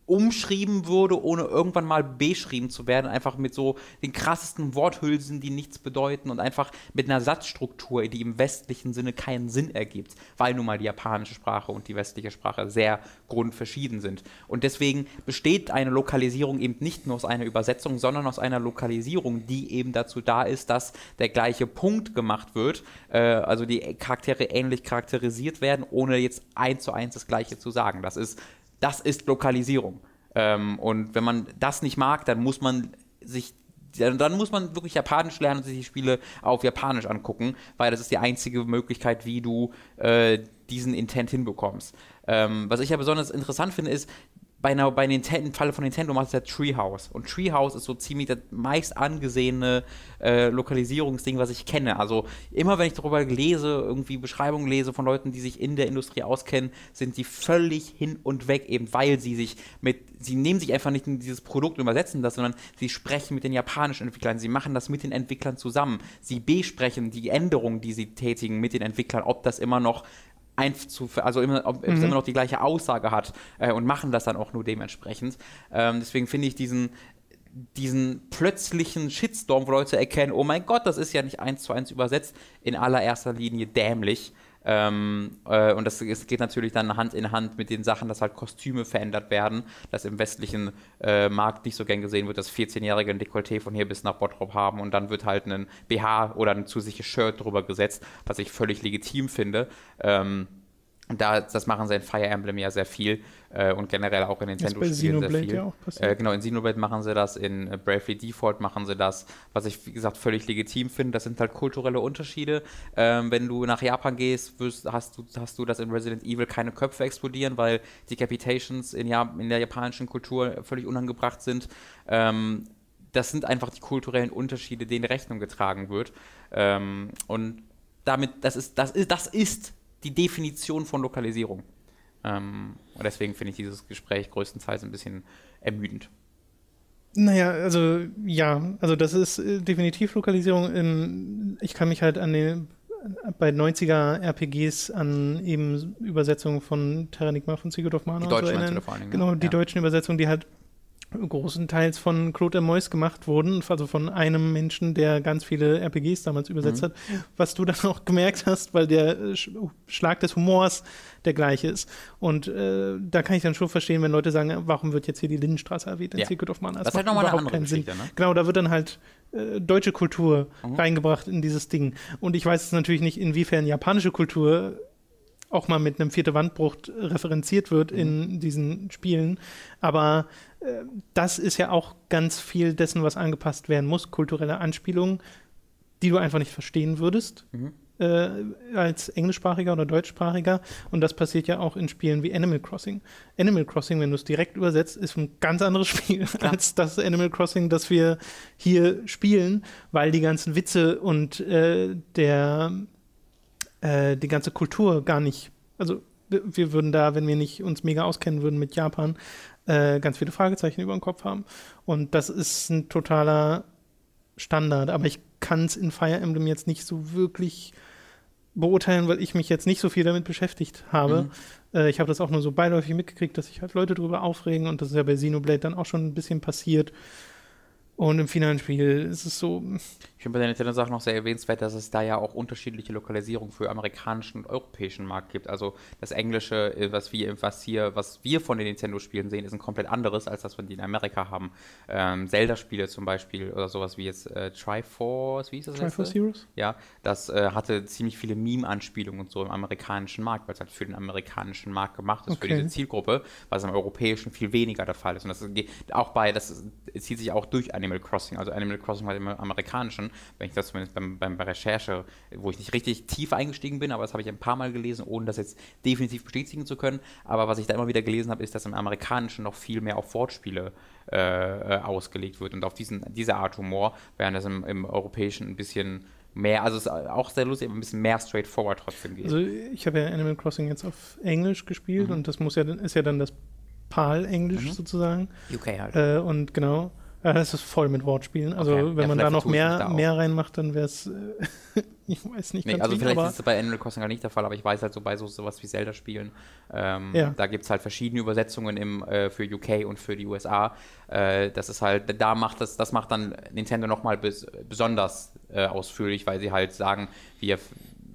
umschrieben wurde, ohne irgendwann mal beschrieben zu werden, einfach mit so den krassesten Worthülsen, die nichts bedeuten und einfach mit einer Satzstruktur, die im westlichen Sinne keinen Sinn ergibt, weil nun mal die japanische Sprache und die westliche Sprache sehr grundverschieden sind. Und deswegen besteht eine Lokalisierung eben nicht nur aus einer Übersetzung, sondern aus einer Lokalisierung, die eben dazu da ist, dass der gleiche Punkt gemacht wird, äh, also die Charaktere ähnlich charakterisiert werden, ohne jetzt eins zu eins das Gleiche zu sagen. Das ist das ist Lokalisierung. Ähm, und wenn man das nicht mag, dann muss man sich dann muss man wirklich Japanisch lernen und sich die Spiele auf Japanisch angucken, weil das ist die einzige Möglichkeit, wie du äh, diesen Intent hinbekommst. Ähm, was ich ja besonders interessant finde, ist, bei, einer, bei Nintendo, im Falle von Nintendo macht es ja Treehouse. Und Treehouse ist so ziemlich das meist angesehene äh, Lokalisierungsding, was ich kenne. Also immer wenn ich darüber lese, irgendwie Beschreibungen lese von Leuten, die sich in der Industrie auskennen, sind die völlig hin und weg, eben weil sie sich mit, sie nehmen sich einfach nicht in dieses Produkt und übersetzen das, sondern sie sprechen mit den japanischen Entwicklern, sie machen das mit den Entwicklern zusammen. Sie besprechen die Änderungen, die sie tätigen mit den Entwicklern, ob das immer noch also immer, ob mhm. es immer noch die gleiche Aussage hat äh, und machen das dann auch nur dementsprechend. Ähm, deswegen finde ich diesen, diesen plötzlichen Shitstorm, wo Leute erkennen, oh mein Gott, das ist ja nicht eins zu eins übersetzt, in allererster Linie dämlich. Ähm, äh, und das, das, geht natürlich dann Hand in Hand mit den Sachen, dass halt Kostüme verändert werden, dass im westlichen äh, Markt nicht so gern gesehen wird, dass 14-Jährige ein Dekolleté von hier bis nach Bottrop haben und dann wird halt ein BH oder ein zusätzliches Shirt drüber gesetzt, was ich völlig legitim finde. Ähm, da, das machen sie in Fire Emblem ja sehr viel äh, und generell auch in Nintendo-Spielen sehr viel. Ja äh, genau, in Xenoblade machen sie das, in äh, Bravely Default machen sie das, was ich, wie gesagt, völlig legitim finde. Das sind halt kulturelle Unterschiede. Ähm, wenn du nach Japan gehst, wirst, hast, du, hast du, dass in Resident Evil keine Köpfe explodieren, weil Decapitations in, ja in der japanischen Kultur völlig unangebracht sind. Ähm, das sind einfach die kulturellen Unterschiede, denen Rechnung getragen wird. Ähm, und damit, das ist, das ist, das ist die Definition von Lokalisierung. Ähm, und deswegen finde ich dieses Gespräch größtenteils ein bisschen ermüdend. Naja, also ja, also das ist äh, definitiv Lokalisierung. In, ich kann mich halt an den bei 90er RPGs an eben Übersetzungen von Terranigma von Sigurd of Mana die deutschen so erinnern. Allem, genau, die ja. deutschen Übersetzungen, die halt großenteils von Claude Moyes gemacht wurden, also von einem Menschen, der ganz viele RPGs damals übersetzt mhm. hat, was du dann auch gemerkt hast, weil der äh, Schlag des Humors der gleiche ist. Und äh, da kann ich dann schon verstehen, wenn Leute sagen, warum wird jetzt hier die Lindenstraße erwähnt in ja. Secret of Mana? Das, das ist halt nochmal eine andere Geschichte, ne? Genau, da wird dann halt äh, deutsche Kultur mhm. reingebracht in dieses Ding. Und ich weiß jetzt natürlich nicht, inwiefern japanische Kultur auch mal mit einem vierte Wandbruch referenziert wird mhm. in diesen Spielen. Aber äh, das ist ja auch ganz viel dessen, was angepasst werden muss, kulturelle Anspielungen, die du einfach nicht verstehen würdest. Mhm. Äh, als englischsprachiger oder deutschsprachiger. Und das passiert ja auch in Spielen wie Animal Crossing. Animal Crossing, wenn du es direkt übersetzt, ist ein ganz anderes Spiel ja. als das Animal Crossing, das wir hier spielen, weil die ganzen Witze und äh, der äh, die ganze Kultur gar nicht, also wir würden da, wenn wir nicht uns mega auskennen würden mit Japan, äh, ganz viele Fragezeichen über dem Kopf haben. Und das ist ein totaler Standard. Aber ich kann es in Fire Emblem jetzt nicht so wirklich beurteilen, weil ich mich jetzt nicht so viel damit beschäftigt habe. Mhm. Äh, ich habe das auch nur so beiläufig mitgekriegt, dass sich halt Leute darüber aufregen und das ist ja bei Xenoblade dann auch schon ein bisschen passiert. Und im finalen Spiel ist es so. Ich finde bei der Nintendo-Sache noch sehr erwähnenswert, dass es da ja auch unterschiedliche Lokalisierungen für amerikanischen und europäischen Markt gibt. Also das Englische, äh, was wir, was hier, was wir von den Nintendo-Spielen sehen, ist ein komplett anderes, als das, was die in Amerika haben. Ähm, Zelda-Spiele zum Beispiel oder sowas wie jetzt äh, Triforce, wie ist das? Triforce Heroes? Ja, das äh, hatte ziemlich viele Meme-Anspielungen und so im amerikanischen Markt, weil es halt für den amerikanischen Markt gemacht ist, okay. für diese Zielgruppe, was im europäischen viel weniger der Fall ist. Und das geht auch bei, das zieht sich auch durch Animal Crossing, also Animal Crossing halt im amerikanischen, wenn ich das zumindest beim, beim, bei Recherche, wo ich nicht richtig tief eingestiegen bin, aber das habe ich ein paar Mal gelesen, ohne das jetzt definitiv bestätigen zu können. Aber was ich da immer wieder gelesen habe, ist, dass im amerikanischen noch viel mehr auf Wortspiele äh, äh, ausgelegt wird und auf diesen, diese Art Humor, während das im, im europäischen ein bisschen mehr, also es ist auch sehr lustig, aber ein bisschen mehr straightforward trotzdem geht. Also ich habe ja Animal Crossing jetzt auf Englisch gespielt mhm. und das muss ja ist ja dann das PAL-Englisch mhm. sozusagen. UK halt. Äh, und genau. Ja, das ist voll mit Wortspielen. Also okay. wenn ja, man da noch mehr, da mehr reinmacht, dann wäre es, äh, ich weiß nicht. Nee, also vielleicht ist es bei Animal Crossing halt nicht der Fall, aber ich weiß halt so bei so sowas wie Zelda-Spielen, ähm, ja. da gibt es halt verschiedene Übersetzungen im, äh, für UK und für die USA. Äh, das ist halt, da macht das, das macht dann Nintendo nochmal bes besonders äh, ausführlich, weil sie halt sagen, wir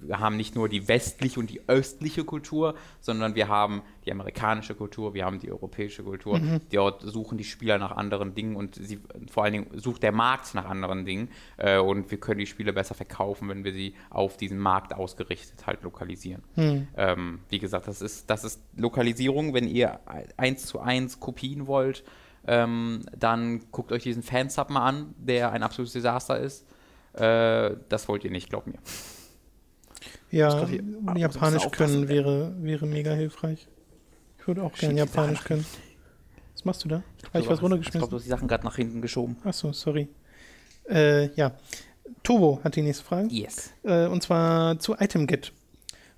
wir haben nicht nur die westliche und die östliche Kultur, sondern wir haben die amerikanische Kultur, wir haben die europäische Kultur. Mhm. Dort suchen die Spieler nach anderen Dingen und sie, vor allen Dingen sucht der Markt nach anderen Dingen. Äh, und wir können die Spiele besser verkaufen, wenn wir sie auf diesen Markt ausgerichtet halt lokalisieren. Mhm. Ähm, wie gesagt, das ist, das ist Lokalisierung. Wenn ihr eins zu eins Kopien wollt, ähm, dann guckt euch diesen Fansub mal an, der ein absolutes Desaster ist. Äh, das wollt ihr nicht, glaubt mir. Ja, Japanisch können wäre, wäre mega hilfreich. Ich würde auch gerne Japanisch können. Was machst du da? Habe ich was runtergeschmissen? Ich glaube, du hast die Sachen gerade nach hinten geschoben. Achso, sorry. Äh, ja. Tobo hat die nächste Frage. Yes. Äh, und zwar zu ItemGet.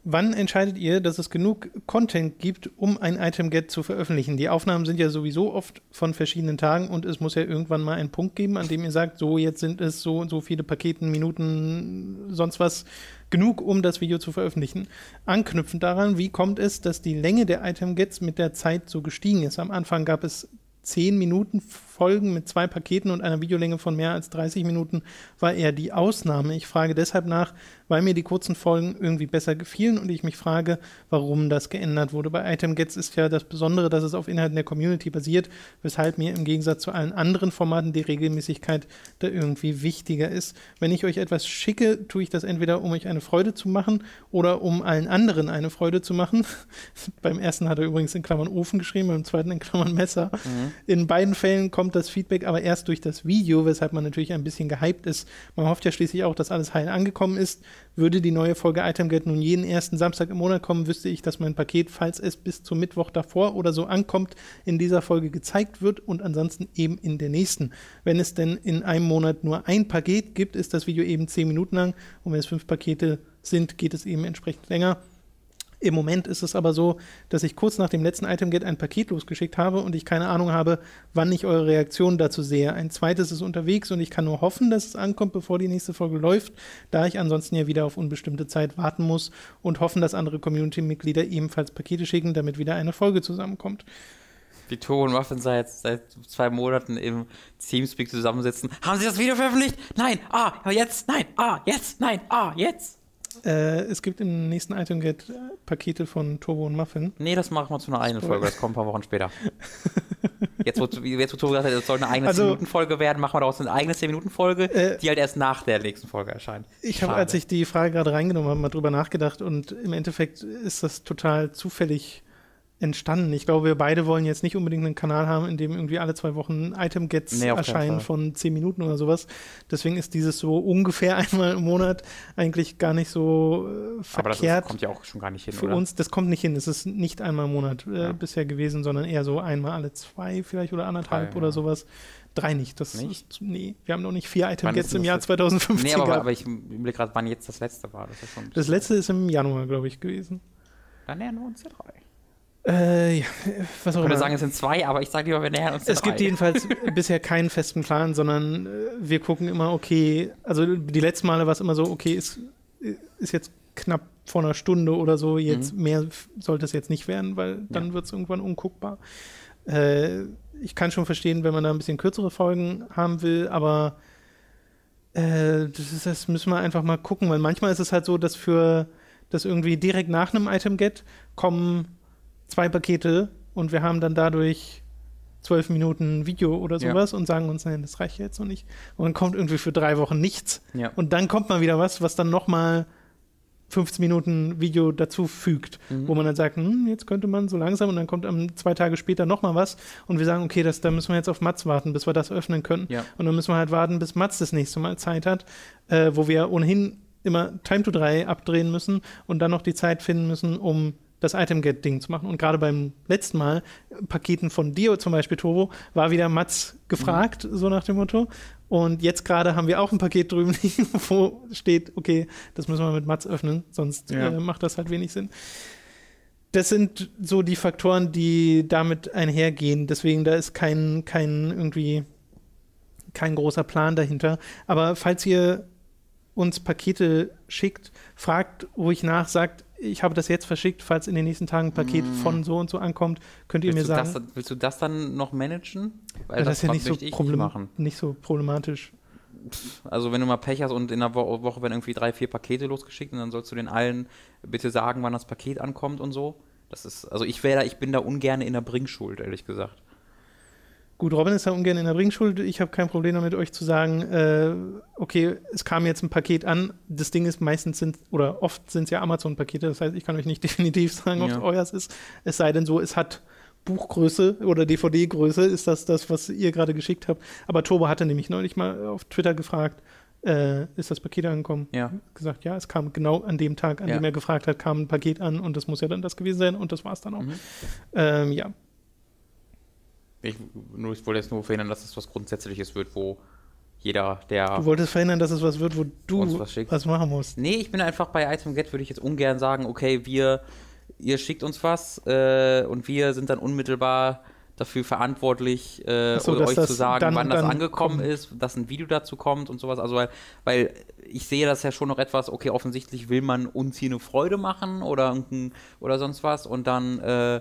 Wann entscheidet ihr, dass es genug Content gibt, um ein Item-Get zu veröffentlichen? Die Aufnahmen sind ja sowieso oft von verschiedenen Tagen und es muss ja irgendwann mal einen Punkt geben, an dem ihr sagt, so jetzt sind es so und so viele Paketen, Minuten, sonst was genug, um das Video zu veröffentlichen. Anknüpfend daran, wie kommt es, dass die Länge der Item-Gets mit der Zeit so gestiegen ist? Am Anfang gab es 10 Minuten Folgen mit zwei Paketen und einer Videolänge von mehr als 30 Minuten war eher die Ausnahme. Ich frage deshalb nach, weil mir die kurzen Folgen irgendwie besser gefielen und ich mich frage, warum das geändert wurde. Bei Item Gets ist ja das Besondere, dass es auf Inhalten der Community basiert, weshalb mir im Gegensatz zu allen anderen Formaten die Regelmäßigkeit da irgendwie wichtiger ist. Wenn ich euch etwas schicke, tue ich das entweder, um euch eine Freude zu machen oder um allen anderen eine Freude zu machen. beim ersten hat er übrigens in Klammern Ofen geschrieben, beim zweiten in Klammern Messer. Mhm. In beiden Fällen kommt das Feedback aber erst durch das Video, weshalb man natürlich ein bisschen gehypt ist. Man hofft ja schließlich auch, dass alles heil angekommen ist. Würde die neue Folge Item Get nun jeden ersten Samstag im Monat kommen, wüsste ich, dass mein Paket, falls es bis zum Mittwoch davor oder so ankommt, in dieser Folge gezeigt wird und ansonsten eben in der nächsten. Wenn es denn in einem Monat nur ein Paket gibt, ist das Video eben zehn Minuten lang und wenn es fünf Pakete sind, geht es eben entsprechend länger. Im Moment ist es aber so, dass ich kurz nach dem letzten Item-Get ein Paket losgeschickt habe und ich keine Ahnung habe, wann ich eure Reaktion dazu sehe. Ein zweites ist unterwegs und ich kann nur hoffen, dass es ankommt, bevor die nächste Folge läuft, da ich ansonsten ja wieder auf unbestimmte Zeit warten muss und hoffen, dass andere Community-Mitglieder ebenfalls Pakete schicken, damit wieder eine Folge zusammenkommt. Wie Tore und Muffin seit, seit zwei Monaten im Teamspeak zusammensitzen. Haben Sie das Video veröffentlicht? Nein, ah, jetzt, nein, ah, jetzt, nein, ah, jetzt. Äh, es gibt im nächsten Item Get äh, Pakete von Turbo und Muffin. Nee, das machen wir zu einer eigenen Folge. Das kommt ein paar Wochen später. jetzt, wo, jetzt, wo Turbo gesagt hat, es soll eine eigene also, 10-Minuten-Folge werden, machen wir daraus eine eigene 10-Minuten-Folge, äh, die halt erst nach der nächsten Folge erscheint. Ich habe, als ich die Frage gerade reingenommen habe, mal drüber nachgedacht und im Endeffekt ist das total zufällig entstanden. Ich glaube, wir beide wollen jetzt nicht unbedingt einen Kanal haben, in dem irgendwie alle zwei Wochen Item-Gets nee, erscheinen von zehn Minuten oder sowas. Deswegen ist dieses so ungefähr einmal im Monat eigentlich gar nicht so äh, verkehrt. Aber das kommt ja auch schon gar nicht hin, Für oder? uns, das kommt nicht hin. Es ist nicht einmal im Monat äh, ja. bisher gewesen, sondern eher so einmal alle zwei vielleicht oder anderthalb Drei, oder ja. sowas. Drei nicht. Das nicht? Ist, nee, wir haben noch nicht vier Item-Gets im Jahr 2015 Nee, aber, aber ich will gerade, wann jetzt das letzte war. Das, das letzte ist im Januar, glaube ich, gewesen. Dann nähern wir uns ja drei. Äh, ja, was auch ich würde sagen, es sind zwei, aber ich sage lieber, wir nähern uns Es drei. gibt jedenfalls bisher keinen festen Plan, sondern äh, wir gucken immer, okay, also die letzten Male war es immer so, okay, ist, ist jetzt knapp vor einer Stunde oder so, jetzt mhm. mehr sollte es jetzt nicht werden, weil dann ja. wird es irgendwann unguckbar. Äh, ich kann schon verstehen, wenn man da ein bisschen kürzere Folgen haben will, aber äh, das, ist, das müssen wir einfach mal gucken, weil manchmal ist es halt so, dass für das irgendwie direkt nach einem Item-Get kommen zwei Pakete und wir haben dann dadurch zwölf Minuten Video oder sowas ja. und sagen uns, nein, das reicht jetzt noch nicht. Und dann kommt irgendwie für drei Wochen nichts. Ja. Und dann kommt mal wieder was, was dann nochmal 15 Minuten Video dazu fügt, mhm. wo man dann sagt, hm, jetzt könnte man so langsam und dann kommt um, zwei Tage später nochmal was und wir sagen, okay, das, da müssen wir jetzt auf Mats warten, bis wir das öffnen können. Ja. Und dann müssen wir halt warten, bis Mats das nächste Mal Zeit hat, äh, wo wir ohnehin immer Time to 3 abdrehen müssen und dann noch die Zeit finden müssen, um das Item-Get-Ding zu machen. Und gerade beim letzten Mal, Paketen von Dio zum Beispiel, Turbo, war wieder Mats gefragt, mhm. so nach dem Motto. Und jetzt gerade haben wir auch ein Paket drüben liegen, wo steht, okay, das müssen wir mit Mats öffnen, sonst ja. äh, macht das halt wenig Sinn. Das sind so die Faktoren, die damit einhergehen. Deswegen, da ist kein, kein irgendwie kein großer Plan dahinter. Aber falls ihr uns Pakete schickt, fragt ruhig nach, sagt, ich habe das jetzt verschickt, falls in den nächsten Tagen ein Paket mm. von so und so ankommt, könnt ihr willst mir sagen. Das, willst du das dann noch managen? Weil ja, das, das, ist ja nicht so, problem nicht so problematisch. Also wenn du mal Pech hast und in der Wo Woche werden irgendwie drei, vier Pakete losgeschickt und dann sollst du den allen bitte sagen, wann das Paket ankommt und so. Das ist, also ich wäre da, ich bin da ungern in der Bringschuld, ehrlich gesagt. Gut, Robin ist ja ungern in der Bringschuld. Ich habe kein Problem damit, euch zu sagen, äh, okay, es kam jetzt ein Paket an. Das Ding ist, meistens sind, oder oft sind es ja Amazon-Pakete. Das heißt, ich kann euch nicht definitiv sagen, ob es euers ist. Es sei denn so, es hat Buchgröße oder DVD-Größe. Ist das das, was ihr gerade geschickt habt? Aber Turbo hatte nämlich neulich mal auf Twitter gefragt, äh, ist das Paket angekommen? Ja. Gesagt, ja, es kam genau an dem Tag, an ja. dem er gefragt hat, kam ein Paket an und das muss ja dann das gewesen sein und das war es dann auch. Mhm. Ähm, ja, ich, nur, ich wollte jetzt nur verhindern, dass es was Grundsätzliches wird, wo jeder, der. Du wolltest verhindern, dass es was wird, wo du was, was, machen musst. Nee, ich bin einfach bei Item Get, würde ich jetzt ungern sagen, okay, wir, ihr schickt uns was äh, und wir sind dann unmittelbar dafür verantwortlich, äh, so, euch zu sagen, dann, wann das angekommen kommt. ist, dass ein Video dazu kommt und sowas. Also weil, weil ich sehe das ja schon noch etwas, okay, offensichtlich will man uns hier eine Freude machen oder, oder sonst was und dann äh,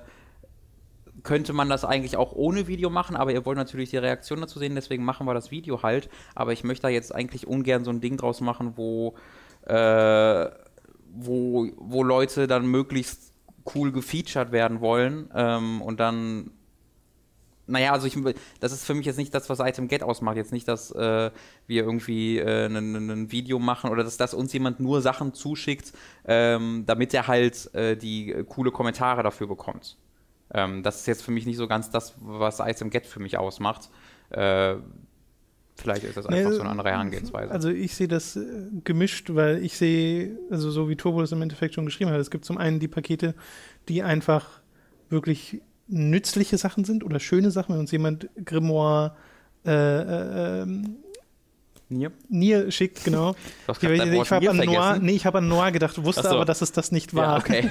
könnte man das eigentlich auch ohne Video machen, aber ihr wollt natürlich die Reaktion dazu sehen, deswegen machen wir das Video halt. Aber ich möchte da jetzt eigentlich ungern so ein Ding draus machen, wo äh, wo, wo Leute dann möglichst cool gefeatured werden wollen ähm, und dann naja, also ich, das ist für mich jetzt nicht das, was Item Get ausmacht. Jetzt nicht, dass äh, wir irgendwie äh, ein Video machen oder dass, dass uns jemand nur Sachen zuschickt, ähm, damit er halt äh, die coole Kommentare dafür bekommt. Ähm, das ist jetzt für mich nicht so ganz das, was Item Get für mich ausmacht. Äh, vielleicht ist das einfach nee, so eine andere Herangehensweise. Also ich sehe das äh, gemischt, weil ich sehe, also so wie Turbo das im Endeffekt schon geschrieben hat, es gibt zum einen die Pakete, die einfach wirklich nützliche Sachen sind oder schöne Sachen, wenn uns jemand Grimoire äh, äh, ähm, Nier. Nier schickt, genau. Ich, ich, habe an, Noir, nee, hab an Noir gedacht, wusste so. aber, dass es das nicht war. Ja, okay.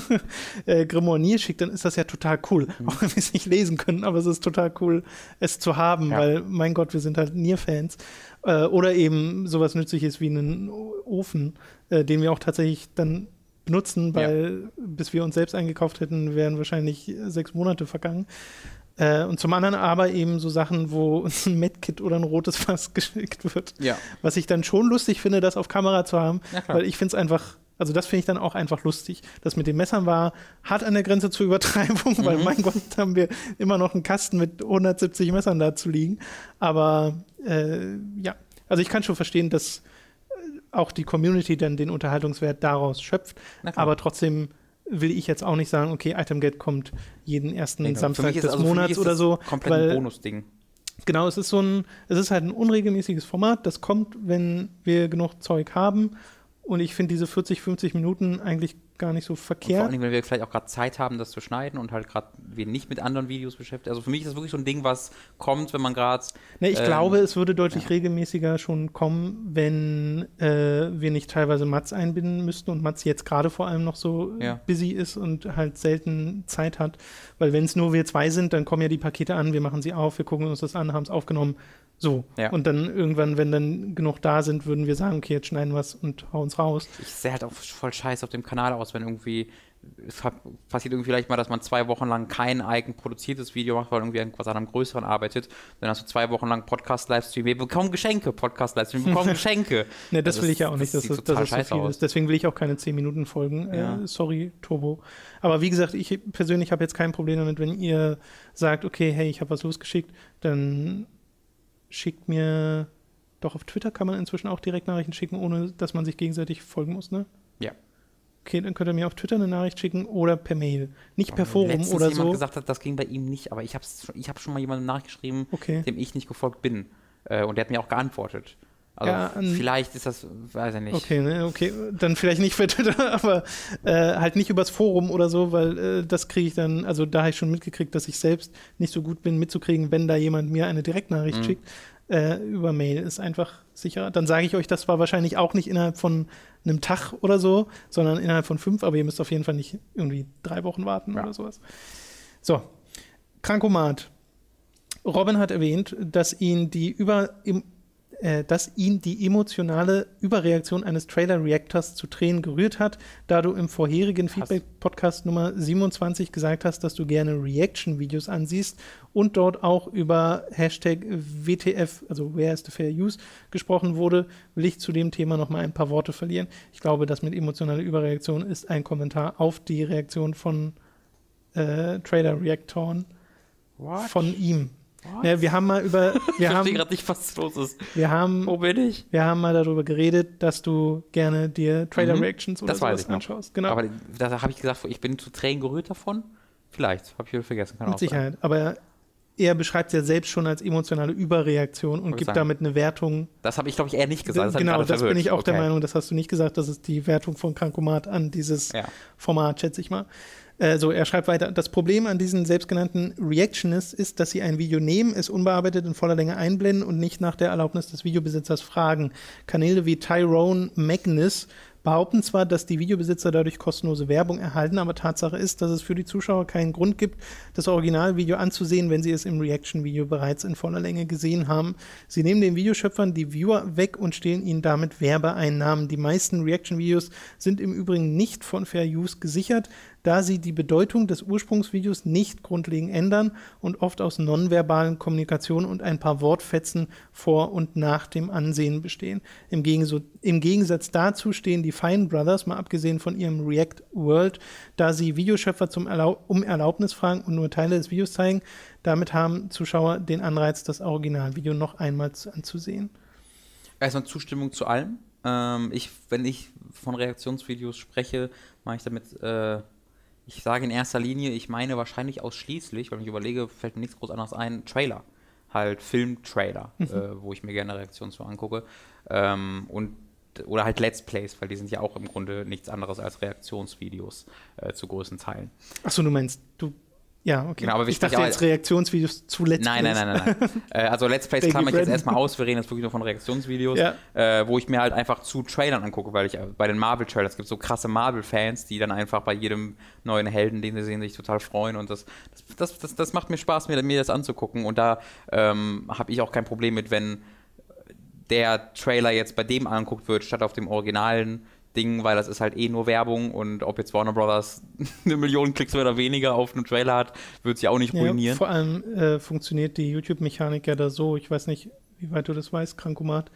äh, Grimoire Nier schickt, dann ist das ja total cool. Mhm. Auch wenn wir es nicht lesen können, aber es ist total cool, es zu haben, ja. weil, mein Gott, wir sind halt Nier-Fans. Äh, oder eben sowas Nützliches wie einen Ofen, äh, den wir auch tatsächlich dann benutzen, weil ja. bis wir uns selbst eingekauft hätten, wären wahrscheinlich sechs Monate vergangen. Äh, und zum anderen aber eben so Sachen, wo ein Medkit oder ein rotes Fass geschickt wird. Ja. Was ich dann schon lustig finde, das auf Kamera zu haben, ja, weil ich finde es einfach, also das finde ich dann auch einfach lustig. Das mit den Messern war hart an der Grenze zur Übertreibung, mhm. weil mein Gott, haben wir immer noch einen Kasten mit 170 Messern da zu liegen. Aber äh, ja, also ich kann schon verstehen, dass auch die Community dann den Unterhaltungswert daraus schöpft. Aber trotzdem will ich jetzt auch nicht sagen, okay, Itemgate kommt jeden ersten nee, Samstag des also Monats oder so. Komplett weil, ein Bonusding. Genau, es ist so ein, es ist halt ein unregelmäßiges Format, das kommt, wenn wir genug Zeug haben. Und ich finde diese 40, 50 Minuten eigentlich gar nicht so verkehrt. Und vor allem, wenn wir vielleicht auch gerade Zeit haben, das zu schneiden und halt gerade wir nicht mit anderen Videos beschäftigt. Also für mich ist das wirklich so ein Ding, was kommt, wenn man gerade. Ne, ich ähm, glaube, es würde deutlich ja. regelmäßiger schon kommen, wenn äh, wir nicht teilweise Mats einbinden müssten und Mats jetzt gerade vor allem noch so ja. busy ist und halt selten Zeit hat. Weil wenn es nur wir zwei sind, dann kommen ja die Pakete an, wir machen sie auf, wir gucken uns das an, haben es aufgenommen, so. Ja. Und dann irgendwann, wenn dann genug da sind, würden wir sagen, okay, jetzt schneiden wir es und hauen es raus. Ich sehe halt auch voll scheiße auf dem Kanal aus, wenn irgendwie passiert irgendwie vielleicht mal, dass man zwei Wochen lang kein eigen produziertes Video macht, weil irgendwie irgendwas an einem größeren arbeitet. Dann hast du zwei Wochen lang Podcast-Livestream. Wir bekommen Geschenke, Podcast-Livestream, wir bekommen Geschenke. ne, das, das, will ich ja auch nicht, das dass, das, dass es so viel aus. ist. Deswegen will ich auch keine 10 Minuten Folgen. Ja. Äh, sorry, Turbo. Aber wie gesagt, ich persönlich habe jetzt kein Problem damit, wenn ihr sagt, okay, hey, ich habe was losgeschickt, dann schickt mir, doch auf Twitter kann man inzwischen auch Direktnachrichten schicken, ohne dass man sich gegenseitig folgen muss, ne? Ja. Okay, dann könnt ihr mir auf Twitter eine Nachricht schicken oder per Mail. Nicht per Forum Letztens oder jemand so. gesagt hat, das ging bei ihm nicht, aber ich habe ich hab schon mal jemandem nachgeschrieben, okay. dem ich nicht gefolgt bin. Äh, und der hat mir auch geantwortet. Also ja, vielleicht ist das, weiß ich nicht. Okay, ne, okay, dann vielleicht nicht für Twitter, aber äh, halt nicht übers Forum oder so, weil äh, das kriege ich dann, also da habe ich schon mitgekriegt, dass ich selbst nicht so gut bin mitzukriegen, wenn da jemand mir eine Direktnachricht mhm. schickt. Äh, über Mail ist einfach sicherer. Dann sage ich euch, das war wahrscheinlich auch nicht innerhalb von einem Tag oder so, sondern innerhalb von fünf, aber ihr müsst auf jeden Fall nicht irgendwie drei Wochen warten ja. oder sowas. So, Krankomat. Robin hat erwähnt, dass ihn die über im, äh, dass ihn die emotionale Überreaktion eines Trailer-Reactors zu Tränen gerührt hat, da du im vorherigen Feedback-Podcast Nummer 27 gesagt hast, dass du gerne Reaction-Videos ansiehst und dort auch über Hashtag WTF, also Where is the Fair Use, gesprochen wurde, will ich zu dem Thema noch mal ein paar Worte verlieren. Ich glaube, das mit emotionaler Überreaktion ist ein Kommentar auf die Reaktion von äh, Trailer-Reaktoren von ihm. Ja, wir haben mal über. Wir ich verstehe gerade nicht, was los ist. Wir haben, Wo bin ich? Wir haben mal darüber geredet, dass du gerne dir Trailer-Reactions mhm, oder sowas anschaust. Genau. Aber da habe ich gesagt, ich bin zu Tränen gerührt davon. Vielleicht, habe ich wieder vergessen. Kann Mit Sicherheit. Sein. Aber er beschreibt es ja selbst schon als emotionale Überreaktion und gibt sagen. damit eine Wertung. Das habe ich, glaube ich, eher nicht gesagt. Das genau, das bin ich auch okay. der Meinung, das hast du nicht gesagt. Das ist die Wertung von Krankomat an dieses ja. Format, schätze ich mal. Äh, so, er schreibt weiter, das Problem an diesen selbstgenannten Reactionists ist, dass sie ein Video nehmen, es unbearbeitet in voller Länge einblenden und nicht nach der Erlaubnis des Videobesitzers fragen. Kanäle wie Tyrone Magnus behaupten zwar, dass die Videobesitzer dadurch kostenlose Werbung erhalten, aber Tatsache ist, dass es für die Zuschauer keinen Grund gibt, das Originalvideo anzusehen, wenn sie es im Reaction-Video bereits in voller Länge gesehen haben. Sie nehmen den Videoschöpfern die Viewer weg und stehlen ihnen damit Werbeeinnahmen. Die meisten Reaction-Videos sind im Übrigen nicht von Fair Use gesichert. Da sie die Bedeutung des Ursprungsvideos nicht grundlegend ändern und oft aus nonverbalen Kommunikation und ein paar Wortfetzen vor und nach dem Ansehen bestehen. Im, Gegensatz, dazu stehen die Fine Brothers, mal abgesehen von ihrem React World, da sie Videoschöpfer zum Erlaub um Erlaubnis fragen und nur Teile des Videos zeigen. Damit haben Zuschauer den Anreiz, das Originalvideo noch einmal anzusehen. Erstmal Zustimmung zu allem. Ähm, ich, wenn ich von Reaktionsvideos spreche, mache ich damit, äh, ich sage in erster Linie, ich meine wahrscheinlich ausschließlich, wenn ich überlege, fällt mir nichts groß anderes ein, Trailer. Halt Film-Trailer, mhm. äh, wo ich mir gerne Reaktionen zu angucke. Ähm, und oder halt Let's Plays, weil die sind ja auch im Grunde nichts anderes als Reaktionsvideos äh, zu größten Teilen. Achso, du meinst, du ja, okay. Genau, aber ich dachte jetzt Reaktionsvideos zu Let's nein, Plays. Nein, nein, nein, nein. äh, also Let's Plays kann ich jetzt erstmal aus. Wir reden jetzt wirklich nur von Reaktionsvideos, ja. äh, wo ich mir halt einfach zu Trailern angucke, weil ich äh, bei den Marvel-Trailers gibt so krasse Marvel-Fans, die dann einfach bei jedem neuen Helden, den sie sehen, sich total freuen. Und das, das, das, das macht mir Spaß, mir, mir das anzugucken. Und da ähm, habe ich auch kein Problem mit, wenn der Trailer jetzt bei dem anguckt wird, statt auf dem originalen Ding, weil das ist halt eh nur Werbung und ob jetzt Warner Brothers eine Million Klicks oder weniger auf einen Trailer hat, wird sie auch nicht ruinieren. Ja, vor allem äh, funktioniert die YouTube-Mechanik ja da so, ich weiß nicht, wie weit du das weißt, Krankomat,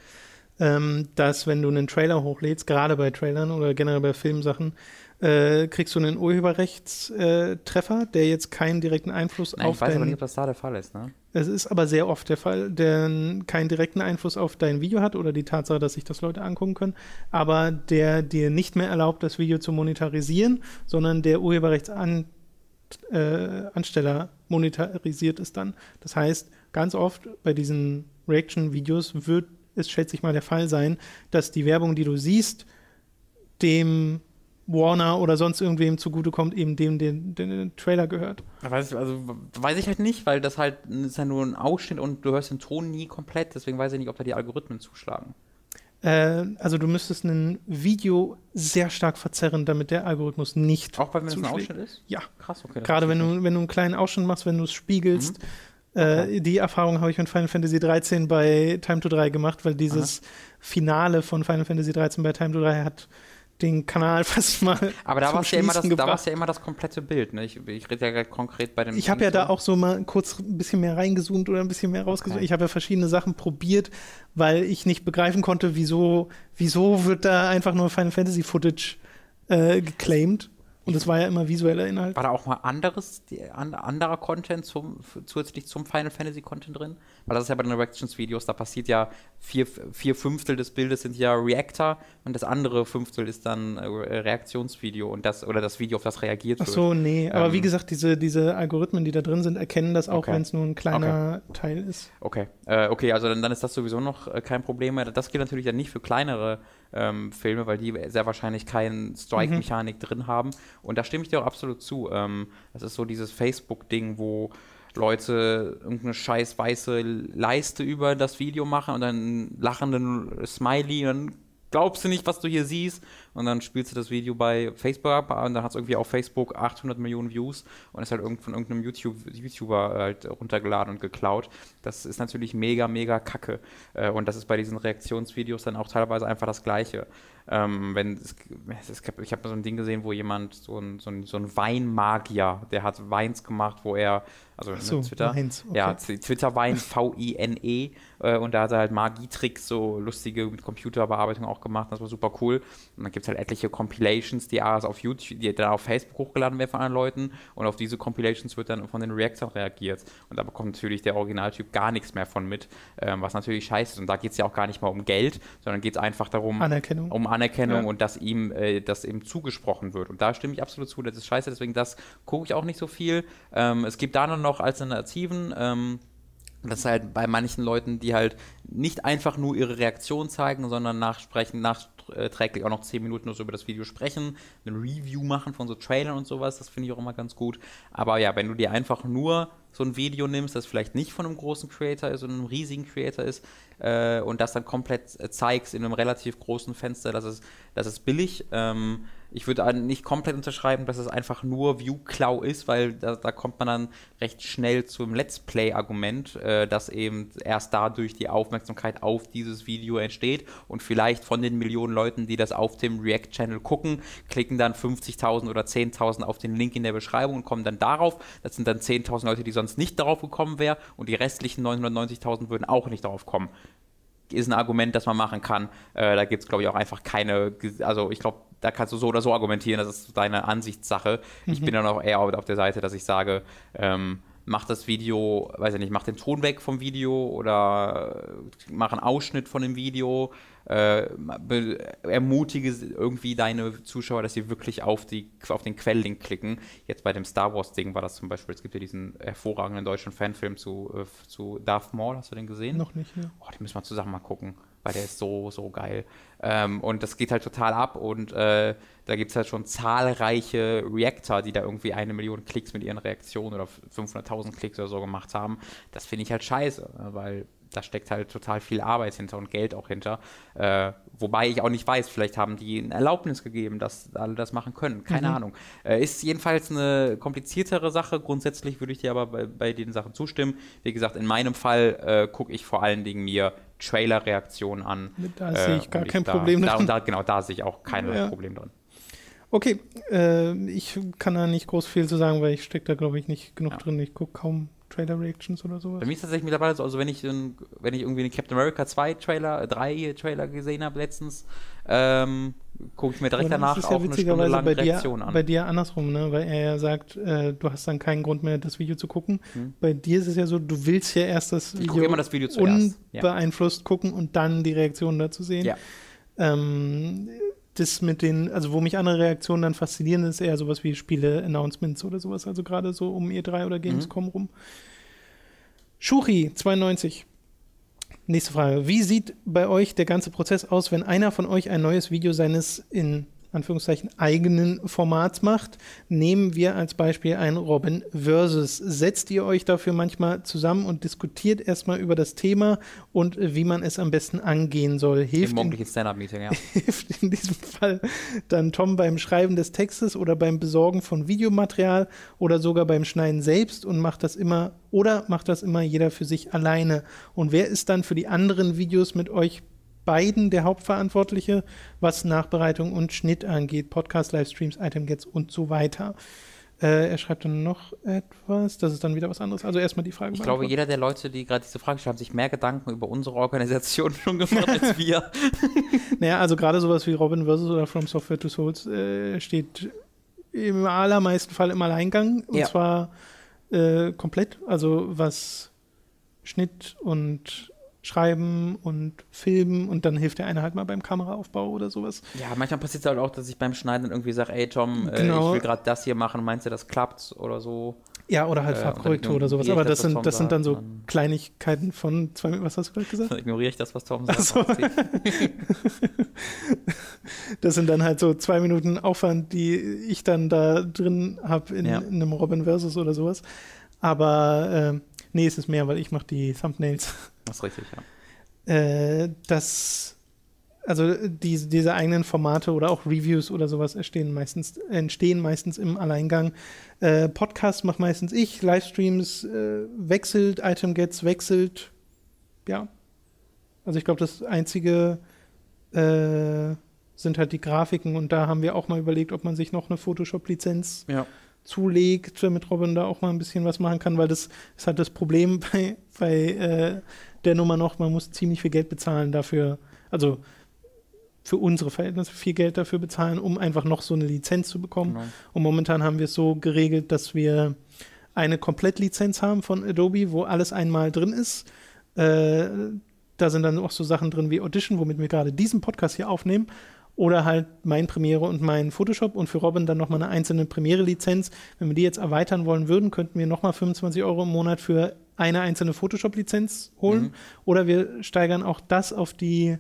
ähm, dass wenn du einen Trailer hochlädst, gerade bei Trailern oder generell bei Filmsachen, äh, kriegst du einen Urheberrechtstreffer, der jetzt keinen direkten Einfluss Nein, auf Ich weiß aber nicht, ob das da der Fall ist, ne? Es ist aber sehr oft der Fall, der keinen direkten Einfluss auf dein Video hat oder die Tatsache, dass sich das Leute angucken können, aber der dir nicht mehr erlaubt, das Video zu monetarisieren, sondern der Urheberrechtsansteller äh, monetarisiert es dann. Das heißt, ganz oft bei diesen Reaction-Videos wird es, schätze ich mal, der Fall sein, dass die Werbung, die du siehst, dem Warner oder sonst irgendwem zugutekommt, eben dem, den, den, den Trailer gehört. Weiß ich, also weiß ich halt nicht, weil das halt ist ja nur ein Ausschnitt und du hörst den Ton nie komplett, deswegen weiß ich nicht, ob da die Algorithmen zuschlagen. Äh, also du müsstest ein Video sehr stark verzerren, damit der Algorithmus nicht. Auch wenn es ein Ausschnitt ist? Ja. Krass, okay. Gerade wenn du, wenn du einen kleinen Ausschnitt machst, wenn du es spiegelst. Mhm. Äh, okay. Äh, die Erfahrung habe ich mit Final Fantasy 13 bei Time to 3 gemacht, weil dieses Aha. Finale von Final Fantasy 13 bei Time to 3 hat den Kanal fast mal. Aber da war es ja, immer das, da ja immer das komplette Bild. Ne? Ich, ich rede ja konkret bei dem. Ich habe ja da auch so mal kurz ein bisschen mehr reingezoomt oder ein bisschen mehr rausgezoomt. Okay. Ich habe ja verschiedene Sachen probiert, weil ich nicht begreifen konnte, wieso, wieso wird da einfach nur Final Fantasy Footage äh, geclaimed. Und es war ja immer visueller Inhalt. War da auch mal anderes, anderer Content zum, zusätzlich zum Final Fantasy Content drin? Weil das ist ja bei den Reactions-Videos, da passiert ja vier, vier Fünftel des Bildes sind ja Reactor und das andere Fünftel ist dann äh, Reaktionsvideo und das oder das Video, auf das reagiert wird. Ach so, nee. Aber ähm, wie gesagt, diese, diese Algorithmen, die da drin sind, erkennen das auch, okay. wenn es nur ein kleiner okay. Teil ist. Okay, äh, okay, also dann, dann ist das sowieso noch äh, kein Problem mehr. Das gilt natürlich dann nicht für kleinere ähm, Filme, weil die sehr wahrscheinlich keine Strike-Mechanik mhm. drin haben. Und da stimme ich dir auch absolut zu. Ähm, das ist so dieses Facebook-Ding, wo Leute irgendeine scheiß weiße Leiste über das Video machen und dann lachenden Smiley und dann glaubst du nicht, was du hier siehst. Und dann spielst du das Video bei Facebook ab und dann hat es irgendwie auf Facebook 800 Millionen Views und ist halt von irgendeinem YouTube, YouTuber halt runtergeladen und geklaut. Das ist natürlich mega, mega kacke. Äh, und das ist bei diesen Reaktionsvideos dann auch teilweise einfach das Gleiche. Ähm, wenn es, es, ich habe so ein Ding gesehen, wo jemand, so ein, so ein, so ein Weinmagier, der hat Weins gemacht, wo er also so, Twitter. Weins, okay. Ja, Twitter-Wein, V-I-N-E. Äh, und da hat er halt Magietricks, so lustige mit Computerbearbeitung auch gemacht. Das war super cool. Und dann gibt es halt etliche Compilations, die auf YouTube, die dann auf Facebook hochgeladen werden von anderen Leuten. Und auf diese Compilations wird dann von den Reactern reagiert. Und da bekommt natürlich der Originaltyp gar nichts mehr von mit, ähm, was natürlich scheiße ist. Und da geht es ja auch gar nicht mal um Geld, sondern geht es einfach darum, Anerkennung. um Anerkennung ja. und dass ihm äh, das eben zugesprochen wird. Und da stimme ich absolut zu, das ist scheiße. Deswegen das gucke ich auch nicht so viel. Ähm, es gibt da noch Alternativen. Ähm, das ist halt bei manchen Leuten, die halt nicht einfach nur ihre Reaktion zeigen, sondern nachsprechen, nachträglich auch noch 10 Minuten so über das Video sprechen, ein Review machen von so Trailern und sowas, das finde ich auch immer ganz gut. Aber ja, wenn du dir einfach nur so ein Video nimmst, das vielleicht nicht von einem großen Creator ist, sondern einem riesigen Creator ist, äh, und das dann komplett äh, zeigst in einem relativ großen Fenster, das ist, das ist billig. Ähm, ich würde nicht komplett unterschreiben, dass es einfach nur View-Klau ist, weil da, da, kommt man dann recht schnell zum Let's Play-Argument, äh, dass eben erst dadurch die Aufmerksamkeit auf dieses Video entsteht. Und vielleicht von den Millionen Leuten, die das auf dem React-Channel gucken, klicken dann 50.000 oder 10.000 auf den Link in der Beschreibung und kommen dann darauf. Das sind dann 10.000 Leute, die sonst nicht darauf gekommen wären. Und die restlichen 990.000 würden auch nicht darauf kommen ist ein Argument, das man machen kann. Äh, da gibt es, glaube ich, auch einfach keine, also ich glaube, da kannst du so oder so argumentieren, das ist deine Ansichtssache. Mhm. Ich bin dann auch eher auf der Seite, dass ich sage, ähm, mach das Video, weiß ich nicht, mach den Ton weg vom Video oder mach einen Ausschnitt von dem Video, äh, ermutige irgendwie deine Zuschauer, dass sie wirklich auf, die, auf den Quelllink klicken. Jetzt bei dem Star Wars-Ding war das zum Beispiel, es gibt ja diesen hervorragenden deutschen Fanfilm zu, äh, zu Darth Maul, hast du den gesehen? Noch nicht, ja. Oh, den müssen wir zusammen mal gucken weil der ist so, so geil. Ähm, und das geht halt total ab und äh, da gibt es halt schon zahlreiche Reactor, die da irgendwie eine Million Klicks mit ihren Reaktionen oder 500.000 Klicks oder so gemacht haben. Das finde ich halt scheiße, ne, weil da steckt halt total viel Arbeit hinter und Geld auch hinter. Äh, wobei ich auch nicht weiß, vielleicht haben die ein Erlaubnis gegeben, dass alle das machen können. Keine mhm. Ahnung. Äh, ist jedenfalls eine kompliziertere Sache. Grundsätzlich würde ich dir aber bei, bei den Sachen zustimmen. Wie gesagt, in meinem Fall äh, gucke ich vor allen Dingen mir Trailer-Reaktionen an. Da sehe ich gar kein da, Problem da, drin. Da, genau, da sehe ich auch kein ja. Problem drin. Okay, äh, ich kann da nicht groß viel zu sagen, weil ich stecke da, glaube ich, nicht genug ja. drin. Ich gucke kaum Trailer-Reactions oder sowas. Bei mir ist tatsächlich mittlerweile so, also wenn ich, wenn ich irgendwie einen Captain America 2 Trailer, 3 äh, Trailer gesehen habe letztens, ähm, gucke ich mir direkt danach auch eine Stunde lang bei Reaktion dir, an. Bei dir andersrum, ne? weil er ja sagt, äh, du hast dann keinen Grund mehr, das Video zu gucken. Hm. Bei dir ist es ja so, du willst ja erst das Video, immer das Video zuerst. unbeeinflusst ja. gucken und dann die Reaktion dazu sehen. Ja. Ähm, das mit den, also wo mich andere Reaktionen dann faszinieren, ist eher sowas wie Spiele-Announcements oder sowas, also gerade so um E3 oder Gamescom mhm. rum. Shuri 92. Nächste Frage. Wie sieht bei euch der ganze Prozess aus, wenn einer von euch ein neues Video seines in Anführungszeichen eigenen Formats macht. Nehmen wir als Beispiel ein Robin Versus. Setzt ihr euch dafür manchmal zusammen und diskutiert erstmal über das Thema und wie man es am besten angehen soll? Hilft Im morgendlichen Stand-Up-Meeting, ja. Hilft in diesem Fall dann Tom beim Schreiben des Textes oder beim Besorgen von Videomaterial oder sogar beim Schneiden selbst und macht das immer oder macht das immer jeder für sich alleine? Und wer ist dann für die anderen Videos mit euch beiden der Hauptverantwortliche, was Nachbereitung und Schnitt angeht, Podcast, Livestreams, Item-Gets und so weiter. Äh, er schreibt dann noch etwas, das ist dann wieder was anderes. Also erstmal die Frage. Ich glaube, jeder der Leute, die gerade diese Frage stellen, haben sich mehr Gedanken über unsere Organisation schon gemacht als wir. naja, also gerade sowas wie Robin vs. oder From Software to Souls äh, steht im allermeisten Fall im Alleingang. Und ja. zwar äh, komplett. Also was Schnitt und schreiben und filmen und dann hilft der eine halt mal beim Kameraaufbau oder sowas. Ja, manchmal passiert es halt auch, dass ich beim Schneiden irgendwie sage, ey Tom, äh, genau. ich will gerade das hier machen, meinst du, das klappt oder so? Ja, oder halt äh, Farbkorrektur oder sowas. Aber das, das sind, das sind dann so dann Kleinigkeiten von zwei, was hast du gerade gesagt? Dann ignoriere ich das, was Tom sagt. So. das sind dann halt so zwei Minuten Aufwand, die ich dann da drin habe in, ja. in, einem Robin Versus oder sowas. Aber äh, nee, es ist mehr, weil ich mache die Thumbnails. Das ist richtig, ja. Äh, das, also die, diese eigenen Formate oder auch Reviews oder sowas entstehen meistens, entstehen meistens im Alleingang. Äh, Podcast macht meistens ich, Livestreams äh, wechselt, Item Gets wechselt. Ja. Also ich glaube, das einzige äh, sind halt die Grafiken und da haben wir auch mal überlegt, ob man sich noch eine Photoshop-Lizenz ja zulegt, damit Robin da auch mal ein bisschen was machen kann, weil das ist halt das Problem bei, bei äh, der Nummer noch, man muss ziemlich viel Geld bezahlen dafür, also für unsere Verhältnisse viel Geld dafür bezahlen, um einfach noch so eine Lizenz zu bekommen. Genau. Und momentan haben wir es so geregelt, dass wir eine Komplettlizenz haben von Adobe, wo alles einmal drin ist. Äh, da sind dann auch so Sachen drin wie Audition, womit wir gerade diesen Podcast hier aufnehmen oder halt mein Premiere und mein Photoshop und für Robin dann nochmal eine einzelne Premiere-Lizenz. Wenn wir die jetzt erweitern wollen würden, könnten wir nochmal 25 Euro im Monat für eine einzelne Photoshop-Lizenz holen. Mhm. Oder wir steigern auch das auf die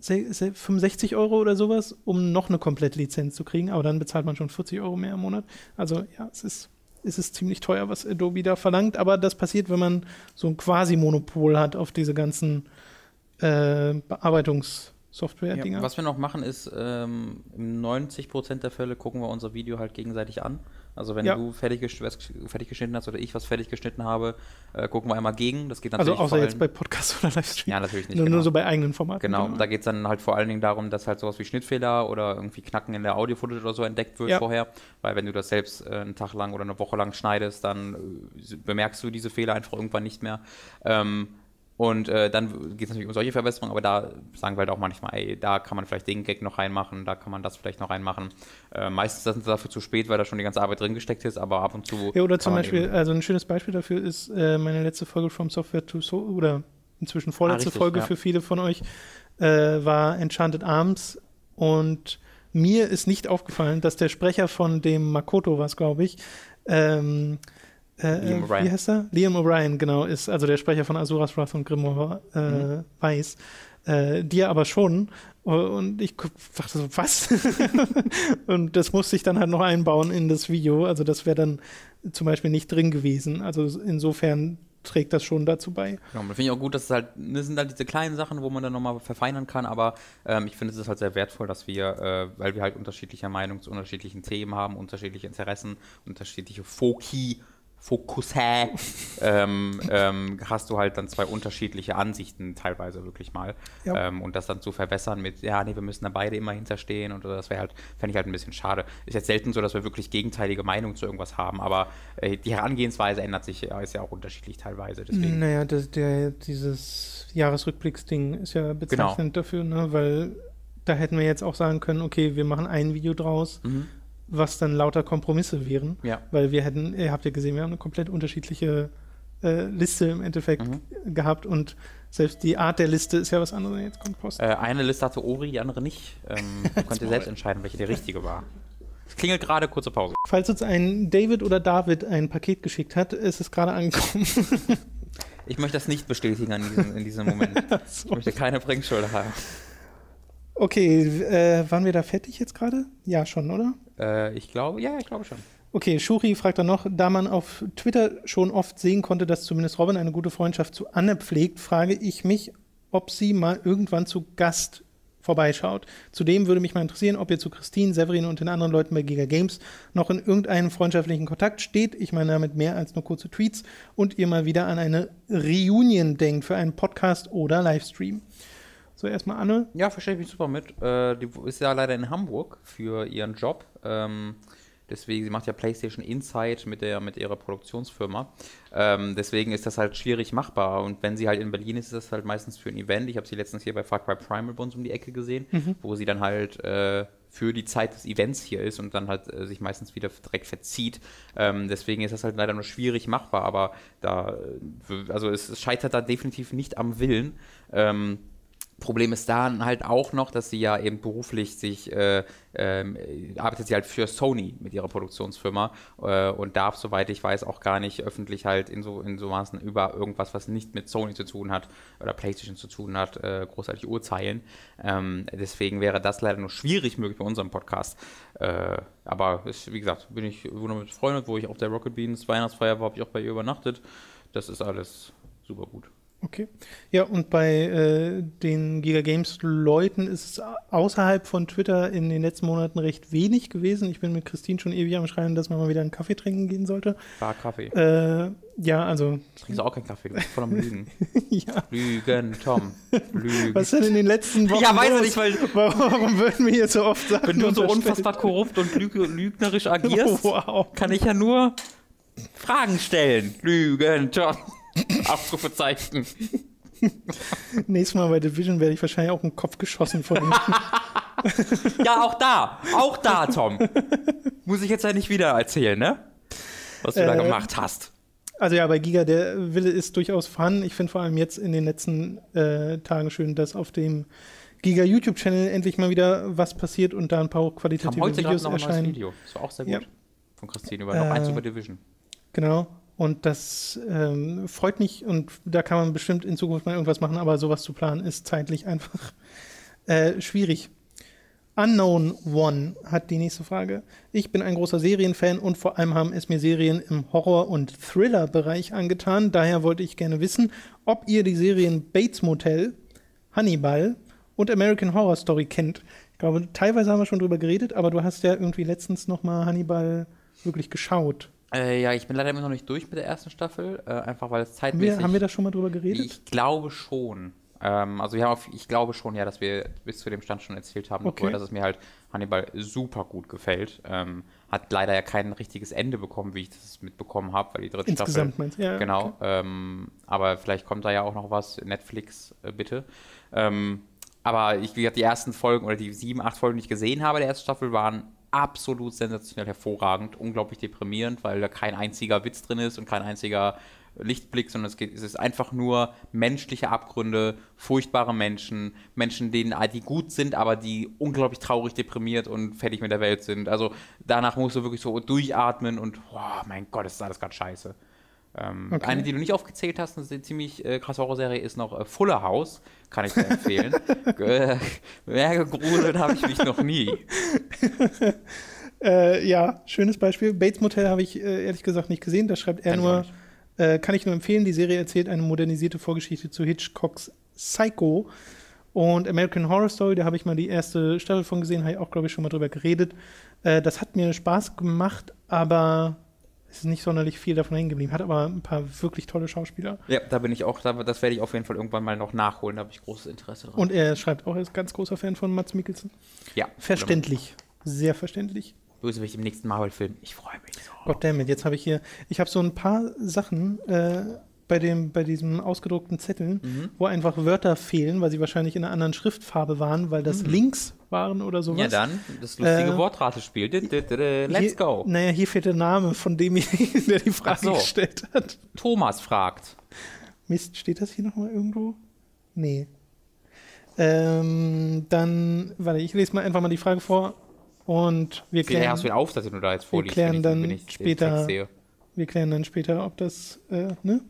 65 Euro oder sowas, um noch eine komplette Lizenz zu kriegen. Aber dann bezahlt man schon 40 Euro mehr im Monat. Also ja, es ist, es ist ziemlich teuer, was Adobe da verlangt. Aber das passiert, wenn man so ein Quasi-Monopol hat auf diese ganzen äh, Bearbeitungs- Software-Dinger. Ja, was wir noch machen ist, ähm, in 90% der Fälle gucken wir unser Video halt gegenseitig an. Also wenn Ja. du fertig, fertig geschnitten hast oder ich was fertig geschnitten habe, äh, gucken wir einmal gegen. Das geht also natürlich außer vor jetzt bei Podcast oder Livestream. Ja, natürlich nicht. nur, genau. nur so bei eigenen Formaten. Genau, da geht es dann halt vor allen Dingen darum, dass halt sowas wie Schnittfehler oder irgendwie Knacken in der Audio-Footage oder so entdeckt wird Ja. vorher. Weil wenn du das selbst äh, einen Tag lang oder eine Woche lang schneidest, dann äh, bemerkst du diese Fehler einfach irgendwann nicht mehr. Ähm, und äh, dann geht es natürlich um solche Verbesserungen, aber da sagen wir halt auch manchmal, ey, da kann man vielleicht den Gag noch reinmachen, da kann man das vielleicht noch reinmachen. Äh, meistens ist das dafür zu spät, weil da schon die ganze Arbeit drin gesteckt ist, aber ab und zu. Ja, oder zum Beispiel, also ein schönes Beispiel dafür ist äh, meine letzte Folge From Software to So oder inzwischen vorletzte Ah, richtig, Folge ja. für viele von euch äh, war Enchanted Arms und mir ist nicht aufgefallen, dass der Sprecher von dem Makoto was, glaube ich, ähm, äh, Liam äh, O'Brien. wie heißt er? Liam O'Brien, genau, ist also der Sprecher von Asuras Wrath und Grimoire äh, Mhm. weiß. Äh, dir aber schon. Und ich dachte so, was? und das musste ich dann halt noch einbauen in das Video. Also das wäre dann zum Beispiel nicht drin gewesen. Also insofern trägt das schon dazu bei. Genau, finde ich auch gut, dass es halt, das sind halt diese kleinen Sachen, wo man dann nochmal verfeinern kann, aber ähm, ich finde es ist halt sehr wertvoll, dass wir, äh, weil wir halt unterschiedlicher Meinung zu unterschiedlichen Themen haben, unterschiedliche Interessen, unterschiedliche Foki, Fokusse, ähm, ähm, hast du halt dann zwei unterschiedliche Ansichten teilweise wirklich mal. Ja. Ähm, und das dann zu verbessern mit, ja, nee, wir müssen da beide immer hinterstehen und das wäre halt, fände ich halt ein bisschen schade. Ist jetzt selten so, dass wir wirklich gegenteilige Meinungen zu irgendwas haben, aber äh, die Herangehensweise ändert sich, ja, ist ja auch unterschiedlich teilweise. Deswegen. Naja, das, der, dieses Jahresrückblicksding ist ja bezeichnend Genau. dafür, ne? weil da hätten wir jetzt auch sagen können, okay, wir machen ein Video draus, Mhm. Was dann lauter Kompromisse wären. Ja. Weil wir hätten, ihr habt ja gesehen, wir haben eine komplett unterschiedliche äh, Liste im Endeffekt Mhm. gehabt und selbst die Art der Liste ist ja was anderes. Jetzt kommt Post. Äh, eine Liste hatte Ori, die andere nicht. Ähm, könnt ihr selbst entscheiden, welche die richtige war. Es klingelt gerade, kurze Pause. Falls uns ein David oder David ein Paket geschickt hat, ist es gerade angekommen. Ich möchte das nicht bestätigen an diesem, in diesem Moment. Ich möchte keine Bringschuld haben. okay, äh, waren wir da fertig jetzt gerade? Ja, schon, oder? Äh, ich glaube, ja, ich glaube schon. Okay, Shuri fragt dann noch, da man auf Twitter schon oft sehen konnte, dass zumindest Robin eine gute Freundschaft zu Anne pflegt, frage ich mich, ob sie mal irgendwann zu Gast vorbeischaut. Zudem würde mich mal interessieren, ob ihr zu Christine, Severin und den anderen Leuten bei Giga Games noch in irgendeinem freundschaftlichen Kontakt steht. Ich meine damit mehr als nur kurze Tweets und ihr mal wieder an eine Reunion denkt für einen Podcast oder Livestream. So, erstmal Anne. Ja, verstehe ich mich super mit. Äh, die ist ja leider in Hamburg für ihren Job. Ähm, deswegen, sie macht ja PlayStation Insight mit, der, mit ihrer Produktionsfirma. Ähm, deswegen ist das halt schwierig machbar. Und wenn sie halt in Berlin ist, ist das halt meistens für ein Event. Ich habe sie letztens hier bei Far Cry Primal bei uns um die Ecke gesehen, wo sie dann halt äh, für die Zeit des Events hier ist und dann halt äh, sich meistens wieder direkt verzieht. Ähm, deswegen ist das halt leider nur schwierig machbar. Aber da, äh, also es, es scheitert da definitiv nicht am Willen. Ähm, Problem ist dann halt auch noch, dass sie ja eben beruflich sich, äh, äh, arbeitet sie halt für Sony mit ihrer Produktionsfirma äh, und darf, soweit ich weiß, auch gar nicht öffentlich halt in so, in so Maßen über irgendwas, was nicht mit Sony zu tun hat oder PlayStation zu tun hat, äh, großartig urteilen. Ähm, deswegen wäre das leider nur schwierig möglich bei unserem Podcast. Äh, aber ist, wie gesagt, bin ich wunderbar befreundet, wo ich auf der Rocket Beans Weihnachtsfeier war, habe ich auch bei ihr übernachtet. Das ist alles super gut. Okay. Ja, und bei äh, den Giga Games Leuten ist es außerhalb von Twitter in den letzten Monaten recht wenig gewesen. Ich bin mit Christine schon ewig am Schreien, dass man mal wieder einen Kaffee trinken gehen sollte. War Kaffee. Äh, ja, also, Trinkst du auch keinen Kaffee? Du bist voll am Lügen. ja. Lügen, Tom. Lügen. Was denn in den letzten Wochen? Ja, weiß ich nicht, weil- Warum, warum würden wir hier so oft sagen? Wenn du so unfassbar korrupt und lüg lügnerisch agierst, Wow. kann ich ja nur Fragen stellen. Lügen, Tom. Ausrufezeichen. Nächstes Mal bei Division werde ich wahrscheinlich auch einen Kopf geschossen von ihm. Ja, auch da. Auch da, Tom. Muss ich jetzt ja nicht wieder erzählen, ne? Was du da Äh, gemacht hast. Also ja, bei Giga, der Wille ist durchaus vorhanden. Ich finde vor allem jetzt in den letzten äh, Tagen schön, dass auf dem Giga YouTube-Channel endlich mal wieder was passiert und da ein paar Kam hochqualitative heute gerade Videos noch ein neues erscheinen. Video. Das war auch sehr gut. Ja. Von Christine über noch Äh, eins über Division. Genau. Und das ähm, freut mich und da kann man bestimmt in Zukunft mal irgendwas machen, aber sowas zu planen ist zeitlich einfach äh, schwierig. Unknown One hat die nächste Frage. Ich bin ein großer Serienfan und vor allem haben es mir Serien im Horror- und Thriller-Bereich angetan. Daher wollte ich gerne wissen, ob ihr die Serien Bates Motel, Hannibal und American Horror Story kennt. Ich glaube, teilweise haben wir schon drüber geredet, aber du hast ja irgendwie letztens noch mal Hannibal wirklich geschaut. Äh, ja, ich bin leider immer noch nicht durch mit der ersten Staffel, äh, einfach weil es zeitmäßig... Haben wir, haben wir da schon mal drüber geredet? Ich glaube schon. Ähm, also wir haben auf, ich glaube schon, ja, dass wir bis zu dem Stand schon erzählt haben, Okay. dass es mir halt Hannibal super gut gefällt. Ähm, hat leider ja kein richtiges Ende bekommen, wie ich das mitbekommen habe, weil die dritte Insgesamt Staffel... meinst du? Ja, genau. okay. Ähm, aber vielleicht kommt da ja auch noch was. Netflix, äh, bitte. Ähm, aber ich, wie gesagt, die ersten Folgen oder die sieben, acht Folgen, die ich gesehen habe der ersten Staffel, waren absolut sensationell hervorragend, unglaublich deprimierend, weil da kein einziger Witz drin ist und kein einziger Lichtblick, sondern es, geht, es ist einfach nur menschliche Abgründe, furchtbare Menschen, Menschen, denen die gut sind, aber die unglaublich traurig, deprimiert und fertig mit der Welt sind. Also danach musst du wirklich so durchatmen und, oh mein Gott, das ist alles gerade scheiße. Ähm, Okay. Eine, die du nicht aufgezählt hast, eine ziemlich äh, krasse Horrorserie, ist noch äh, Fuller House. Kann ich dir empfehlen. mehr gegruselt habe ich mich noch nie. Äh, ja, schönes Beispiel. Bates Motel habe ich äh, ehrlich gesagt nicht gesehen. Da schreibt er ich auch nur, nicht. äh, kann ich nur empfehlen. Die Serie erzählt eine modernisierte Vorgeschichte zu Hitchcocks Psycho. Und American Horror Story, da habe ich mal die erste Staffel von gesehen, habe ich auch, glaube ich, schon mal drüber geredet. Äh, das hat mir Spaß gemacht, aber ist nicht sonderlich viel davon hängen geblieben. Hat aber ein paar wirklich tolle Schauspieler. Ja, da bin ich auch, da, das werde ich auf jeden Fall irgendwann mal noch nachholen, da habe ich großes Interesse dran. Und er schreibt auch, er ist ganz großer Fan von Mats Mikkelsen. ja, Verständlich. Sehr verständlich. Bösewicht im nächsten Marvel-Film. Ich freue mich so. Goddammit, jetzt habe ich hier, ich habe so ein paar Sachen äh, bei, dem, bei diesem ausgedruckten Zetteln, Mhm. wo einfach Wörter fehlen, weil sie wahrscheinlich in einer anderen Schriftfarbe waren, weil das Links waren oder sowas. Mhm. Ja, dann, das lustige Äh, Wortratespiel. Let's hier, go. Naja, hier fehlt der Name von demjenigen, der die Frage so. gestellt hat. Thomas fragt. Mist, steht das hier nochmal irgendwo? Nee. Ähm, dann, warte, ich lese mal einfach mal die Frage vor und wir Wie hast du klären, den Aufsatz, den du da jetzt vorliest, klären wenn ich, dann später- wir klären dann später, ob das, äh, ne?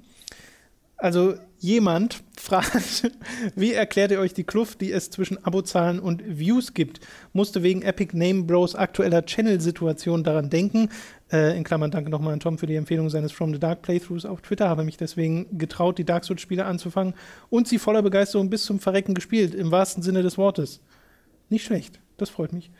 Also jemand fragt, wie erklärt ihr euch die Kluft, die es zwischen Abozahlen und Views gibt? Musste wegen Epic Name Bros aktueller Channel-Situation daran denken. Äh, in Klammern danke nochmal an Tom für die Empfehlung seines From the Dark Playthroughs auf Twitter. Habe mich deswegen getraut, die Dark Souls-Spiele anzufangen und sie voller Begeisterung bis zum Verrecken gespielt, im wahrsten Sinne des Wortes. Nicht schlecht, das freut mich.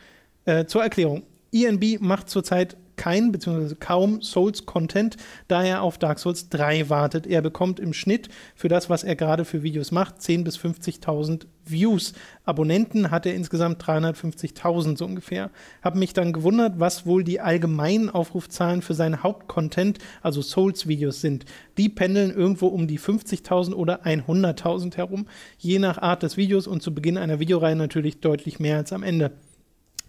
Äh, zur Erklärung. ENB macht zurzeit kein bzw. kaum Souls-Content, da er auf Dark Souls 3 wartet. Er bekommt im Schnitt für das, was er gerade für Videos macht, 10.000 bis 50.000 Views. Abonnenten hat er insgesamt 350.000 so ungefähr. Habe mich dann gewundert, was wohl die allgemeinen Aufrufzahlen für seinen Hauptcontent, also Souls-Videos sind. Die pendeln irgendwo um die 50.000 oder 100.000 herum, je nach Art des Videos und zu Beginn einer Videoreihe natürlich deutlich mehr als am Ende.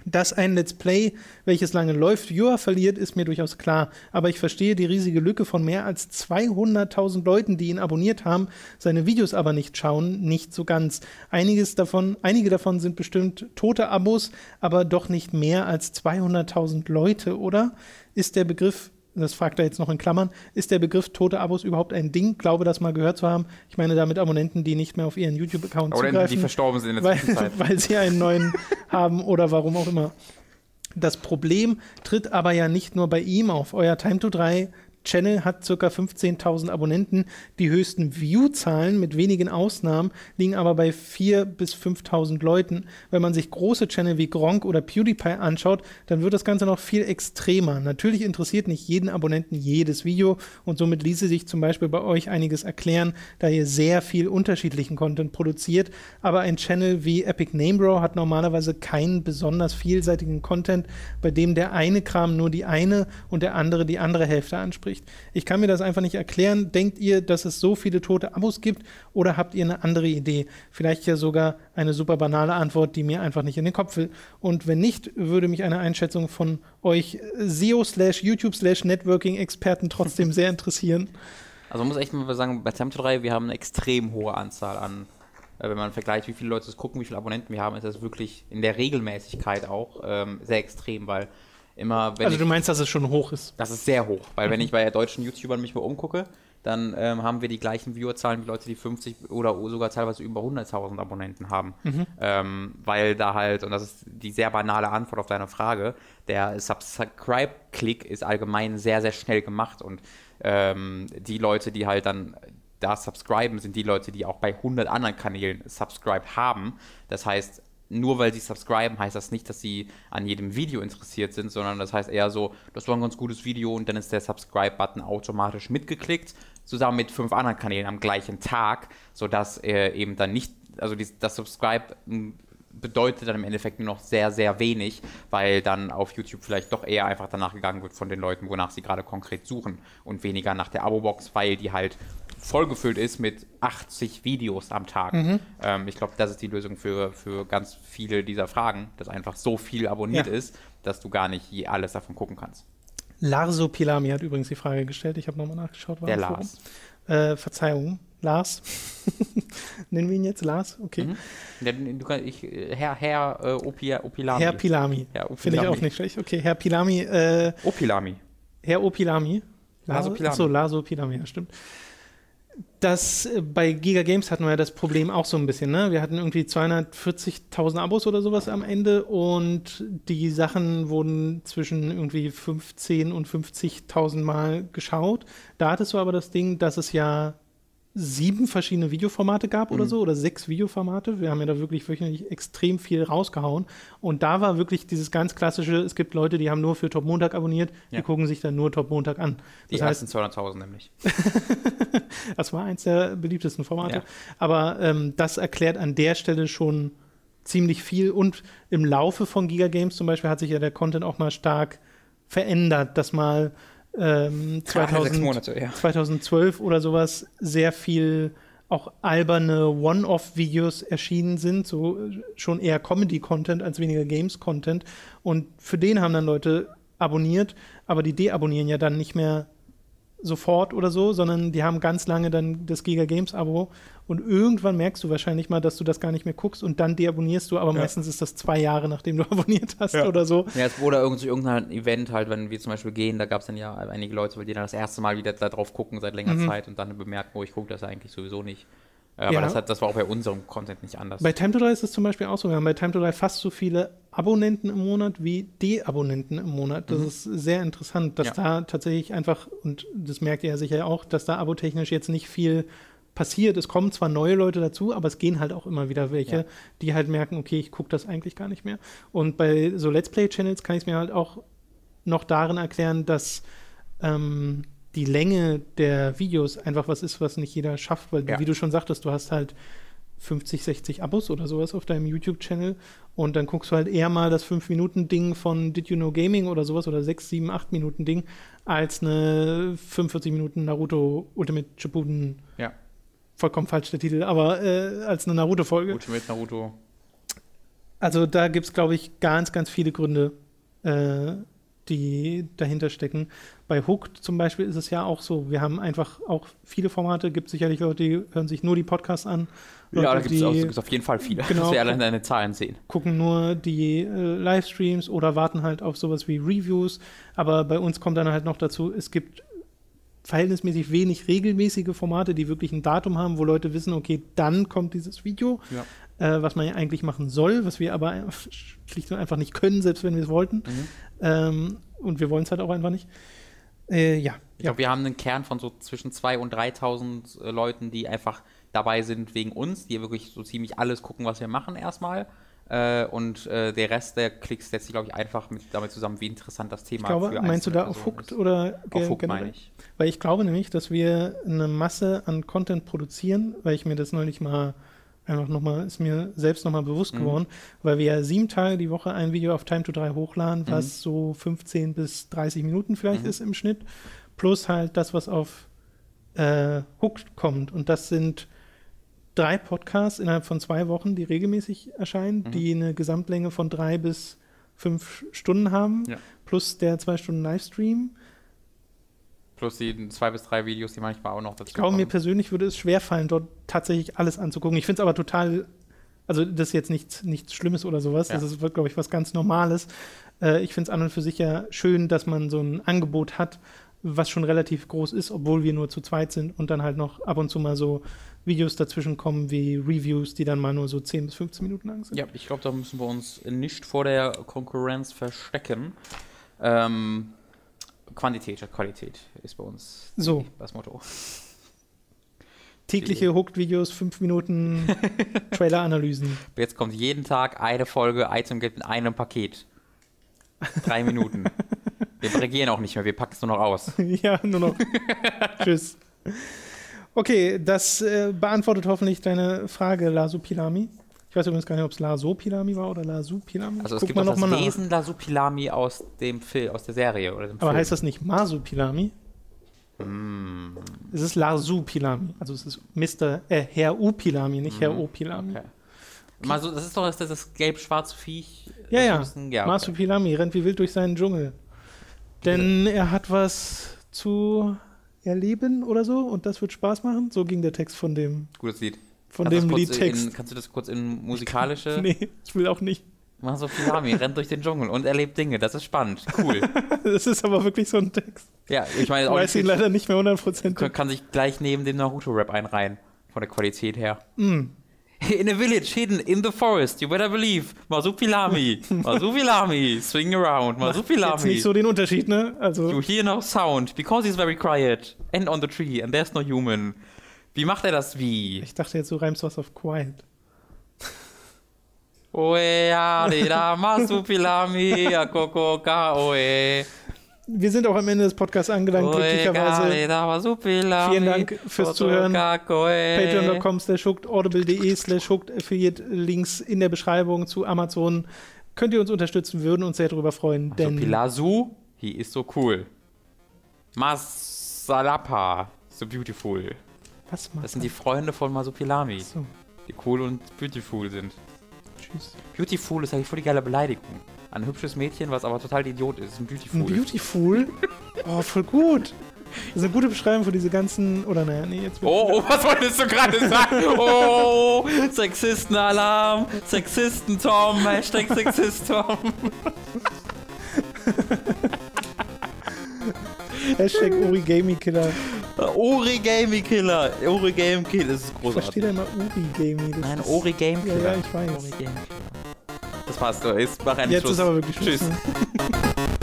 Dass ein Let's Play, welches lange läuft, Viewer verliert, ist mir durchaus klar. Aber ich verstehe die riesige Lücke von mehr als 200.000 Leuten, die ihn abonniert haben, seine Videos aber nicht schauen, nicht so ganz. Einiges davon, einige davon sind bestimmt tote Abos, aber doch nicht mehr als 200.000 Leute, oder? Ist der Begriff das fragt er jetzt noch in Klammern, ist der Begriff tote Abos überhaupt ein Ding? Glaube das mal gehört zu haben. Ich meine damit Abonnenten, die nicht mehr auf ihren YouTube-Account Oder die zugreifen verstorben sind in der weil, Zwischenzeit. weil sie einen neuen haben oder warum auch immer. Das Problem tritt aber ja nicht nur bei ihm auf. Euer Time to 3 Channel hat ca. 15.000 Abonnenten. Die höchsten View-Zahlen mit wenigen Ausnahmen liegen aber bei 4.000 bis 5.000 Leuten. Wenn man sich große Channel wie Gronk oder PewDiePie anschaut, dann wird das Ganze noch viel extremer. Natürlich interessiert nicht jeden Abonnenten jedes Video und somit ließe sich zum Beispiel bei euch einiges erklären, da ihr sehr viel unterschiedlichen Content produziert. Aber ein Channel wie Epic Name Bro hat normalerweise keinen besonders vielseitigen Content, bei dem der eine Kram nur die eine und der andere die andere Hälfte anspricht. Ich kann mir das einfach nicht erklären. Denkt ihr, dass es so viele tote Abos gibt oder habt ihr eine andere Idee? Vielleicht ja sogar eine super banale Antwort, die mir einfach nicht in den Kopf will. Und wenn nicht, würde mich eine Einschätzung von euch SEO slash YouTube slash Networking Experten trotzdem sehr interessieren. Also man muss echt mal sagen, bei Tempto 3, wir haben eine extrem hohe Anzahl an, äh, wenn man vergleicht, wie viele Leute es gucken, wie viele Abonnenten wir haben, ist das wirklich in der Regelmäßigkeit auch ähm, sehr extrem, weil immer, wenn Also ich, du meinst, dass es schon hoch ist? das ist sehr hoch, weil wenn ich bei deutschen YouTubern mich mal umgucke, dann ähm, haben wir die gleichen Viewerzahlen wie Leute, die 50 oder sogar teilweise über 100.000 Abonnenten haben. Ähm, weil da halt, und das ist die sehr banale Antwort auf deine Frage, der Subscribe-Klick ist allgemein sehr, sehr schnell gemacht und ähm, die Leute, die halt dann da subscriben, sind die Leute, die auch bei 100 anderen Kanälen subscribed haben. Das heißt, nur weil sie subscriben, heißt das nicht, dass sie an jedem Video interessiert sind, sondern das heißt eher so, das war ein ganz gutes Video und dann ist der Subscribe-Button automatisch mitgeklickt, zusammen mit fünf anderen Kanälen am gleichen Tag, sodass er eben dann nicht, also die, das Subscribe bedeutet dann im Endeffekt nur noch sehr, sehr wenig, weil dann auf YouTube vielleicht doch eher einfach danach gegangen wird von den Leuten, wonach sie gerade konkret suchen und weniger nach der Abo-Box, weil die halt vollgefüllt ist mit 80 Videos am Tag. Mhm. Ähm, ich glaube, das ist die Lösung für, für ganz viele dieser Fragen, dass einfach so viel abonniert ja. ist, dass du gar nicht je alles davon gucken kannst. Larso Pilami hat übrigens die Frage gestellt. Ich habe nochmal nachgeschaut. War Der Lars. Äh, Verzeihung, Lars. Nennen wir ihn jetzt Lars? Okay. Mhm. Du kann, ich, Herr, Herr äh, Opi, Opilami. Herr Pilami. Ja, Finde ich auch nicht schlecht. Okay, Herr Pilami. Äh, Opilami. Herr Opilami. Laso Pilami. Achso, Laso Pilami, ja, stimmt das äh, bei Giga Games hatten wir ja das Problem auch so ein bisschen. Ne? Wir hatten irgendwie 240.000 Abos oder sowas am Ende und die Sachen wurden zwischen irgendwie 15 und 50.000 Mal geschaut. Da hattest du aber das Ding, dass es ja sieben verschiedene Videoformate gab mhm. oder so, oder sechs Videoformate. Wir haben ja da wirklich wöchentlich extrem viel rausgehauen. Und da war wirklich dieses ganz klassische, es gibt Leute, die haben nur für Top Montag abonniert, ja. die gucken sich dann nur Top Montag an. Das die heißt, ersten 200.000 nämlich. das war eins der beliebtesten Formate. Ja. Aber ähm, das erklärt an der Stelle schon ziemlich viel. Und im Laufe von Giga Games zum Beispiel hat sich ja der Content auch mal stark verändert, dass mal ähm, 2000, Monate, ja. 2012 oder sowas sehr viel auch alberne One-Off-Videos erschienen sind, so äh, schon eher Comedy-Content als weniger Games-Content. Und für den haben dann Leute abonniert, aber die deabonnieren ja dann nicht mehr sofort oder so, sondern die haben ganz lange dann das Giga Games Abo und irgendwann merkst du wahrscheinlich mal, dass du das gar nicht mehr guckst und dann deabonnierst du, aber ja. meistens ist das zwei Jahre, nachdem du abonniert hast ja. oder so. Ja, es wurde irgendwie irgendein Event halt, wenn wir zum Beispiel gehen, da gab es dann ja einige Leute, die dann das erste Mal wieder da drauf gucken seit längerer mhm. Zeit und dann bemerken, oh, ich gucke das eigentlich sowieso nicht. Aber ja. das, hat, das war auch bei unserem Content nicht anders. Bei Time to Die ist es zum Beispiel auch so. Wir haben bei Time to Die fast so viele Abonnenten im Monat wie Deabonnenten im Monat. Das mhm. ist sehr interessant, dass ja. da tatsächlich einfach, und das merkt ihr ja sicher auch, dass da abotechnisch jetzt nicht viel passiert. Es kommen zwar neue Leute dazu, aber es gehen halt auch immer wieder welche, ja. die halt merken, okay, ich gucke das eigentlich gar nicht mehr. Und bei so Let's Play-Channels kann ich es mir halt auch noch darin erklären, dass ähm, die Länge der Videos einfach was ist, was nicht jeder schafft, weil, ja. wie du schon sagtest, du hast halt 50, 60 Abos oder sowas auf deinem YouTube-Channel und dann guckst du halt eher mal das 5-Minuten-Ding von Did You Know Gaming oder sowas oder 6, 7, 8 Minuten-Ding als eine 45 Minuten Naruto Ultimate Shippuden. Ja. Vollkommen falsch der Titel, aber äh, als eine Naruto-Folge. Ultimate Naruto. Also da gibt es, glaube ich, ganz, ganz viele Gründe, äh, die dahinter stecken. Bei Hooked zum Beispiel ist es ja auch so, wir haben einfach auch viele Formate, gibt sicherlich Leute, die hören sich nur die Podcasts an. Leute, ja, da gibt es auf jeden Fall viele, genau, dass wir alle deine Zahlen sehen. Gucken nur die äh, Livestreams oder warten halt auf sowas wie Reviews. Aber bei uns kommt dann halt noch dazu, es gibt verhältnismäßig wenig regelmäßige Formate, die wirklich ein Datum haben, wo Leute wissen, okay, dann kommt dieses Video, ja. äh, was man ja eigentlich machen soll, was wir aber schlicht und einfach nicht können, selbst wenn wir es wollten. Mhm. Ähm, und wir wollen es halt auch einfach nicht. Äh, ja. Ich glaube, wir haben einen Kern von so zwischen 2.000 und 3.000 äh, Leuten, die einfach dabei sind wegen uns, die wirklich so ziemlich alles gucken, was wir machen erstmal. Äh, und äh, der Rest der Klicks setzt sich, glaube ich, einfach mit, damit zusammen, wie interessant das Thema ich glaube, für Meinst du da auf Hooked oder auf Hooked meine ich. Weil ich glaube nämlich, dass wir eine Masse an Content produzieren, weil ich mir das neulich mal einfach nochmal, ist mir selbst nochmal bewusst mhm. geworden, weil wir ja sieben Tage die Woche ein Video auf Time to 3 hochladen, was mhm. so 15 bis 30 Minuten vielleicht mhm. ist im Schnitt, plus halt das, was auf äh, Hooked kommt. Und das sind drei Podcasts innerhalb von zwei Wochen, die regelmäßig erscheinen, mhm. die eine Gesamtlänge von drei bis fünf Stunden haben, ja. plus der zwei Stunden Livestream. Plus die zwei bis drei Videos, die manchmal auch noch dazu Ich glaube, mir persönlich würde es schwerfallen, dort tatsächlich alles anzugucken. Ich finde es aber total, also das ist jetzt nichts, nichts Schlimmes oder sowas, ja. das ist, glaube ich, was ganz Normales. Äh, ich finde es an und für sich ja schön, dass man so ein Angebot hat, was schon relativ groß ist, obwohl wir nur zu zweit sind und dann halt noch ab und zu mal so Videos dazwischen kommen wie Reviews, die dann mal nur so 10 bis 15 Minuten lang sind. Ja, ich glaube, da müssen wir uns nicht vor der Konkurrenz verstecken. Ähm, Quantität statt Qualität ist bei uns so. das Motto. Tägliche Hooked-Videos, 5 Minuten Trailer-Analysen. Jetzt kommt jeden Tag eine Folge Item Gate in einem Paket. Drei Minuten. Wir regieren auch nicht mehr, wir packen es nur noch aus. ja, nur noch. Tschüss. Okay, das äh, beantwortet hoffentlich deine Frage, Lasupilami. Ich weiß übrigens gar nicht, ob es Lasopilami war oder Lasupilami. Also es Guck gibt noch das nach. Wesen Lasupilami aus dem Film, aus der Serie oder dem Aber Film. heißt das nicht Masupilami? Hm, Es ist Lasupilami. Also es ist Mr. Äh, Herr Upilami, nicht Herr Opilami. Okay. Mal so, das ist doch das, das gelb-schwarze Viech. Ja, ja. ein ja okay. Masupilami rennt wie wild durch seinen Dschungel. Denn er hat was zu erleben oder so und das wird Spaß machen. So ging der Text von dem, Gutes Lied. von Kannst dem Liedtext. In, kannst du das kurz in musikalische? Nee, ich will auch nicht. Masopilami rennt durch den Dschungel und erlebt Dinge. Das ist spannend. Cool. Das ist aber wirklich so ein Text. ja, ich meine, Ich weiß ihn leider nicht mehr hundertprozentig. kann, kann sich gleich neben dem Naruto-Rap einreihen. Von der Qualität her. Mm. In a village hidden in the forest, you better believe. Masupilami. Masupilami. Swing around. Jetzt Masupilami. nicht so den Unterschied, ne? Also, You hear no sound because he's very quiet and on the tree and there's no human. Wie macht er das wie? ich dachte jetzt, du reimst was auf Quiet. Oe, da, Masupilami, ja, koko, ka, oe. Wir sind auch am Ende des Podcasts angelangt, glücklicherweise. Vielen Dank fürs Zuhören. Patreon.com slash hooked, audible.de slash hooked, Affiliate Links in der Beschreibung zu Amazon. Könnt ihr uns unterstützen, würden uns sehr darüber freuen, denn Pilazu, he is so cool. Masalapa, so beautiful. was Das sind die Freunde von Masupilami, So, die cool und beautiful sind. tschüss. Beautiful ist eigentlich voll die geile Beleidigung. Ein hübsches Mädchen, was aber total Idiot ist, ein Beautiful. Ein Beautiful? Oh, voll gut. Das ist eine gute Beschreibung für diese ganzen. Oder naja, nee, jetzt. Oh, oh, was wolltest du gerade sagen? Oh, Sexisten-Alarm, Sexisten-Tom, Hashtag Sexist-Tom. Hashtag Origami-Killer. Origami-Killer, Origami-Killer, das ist Ich großartig. verstehe da immer Origami. Das Nein, Origami-Killer. Ja, ja, ich weiß. Origami-Killer. Das passt, so, jetzt mach einen Jetzt Schluss. ist aber wirklich Schluss. Tschüss. ne?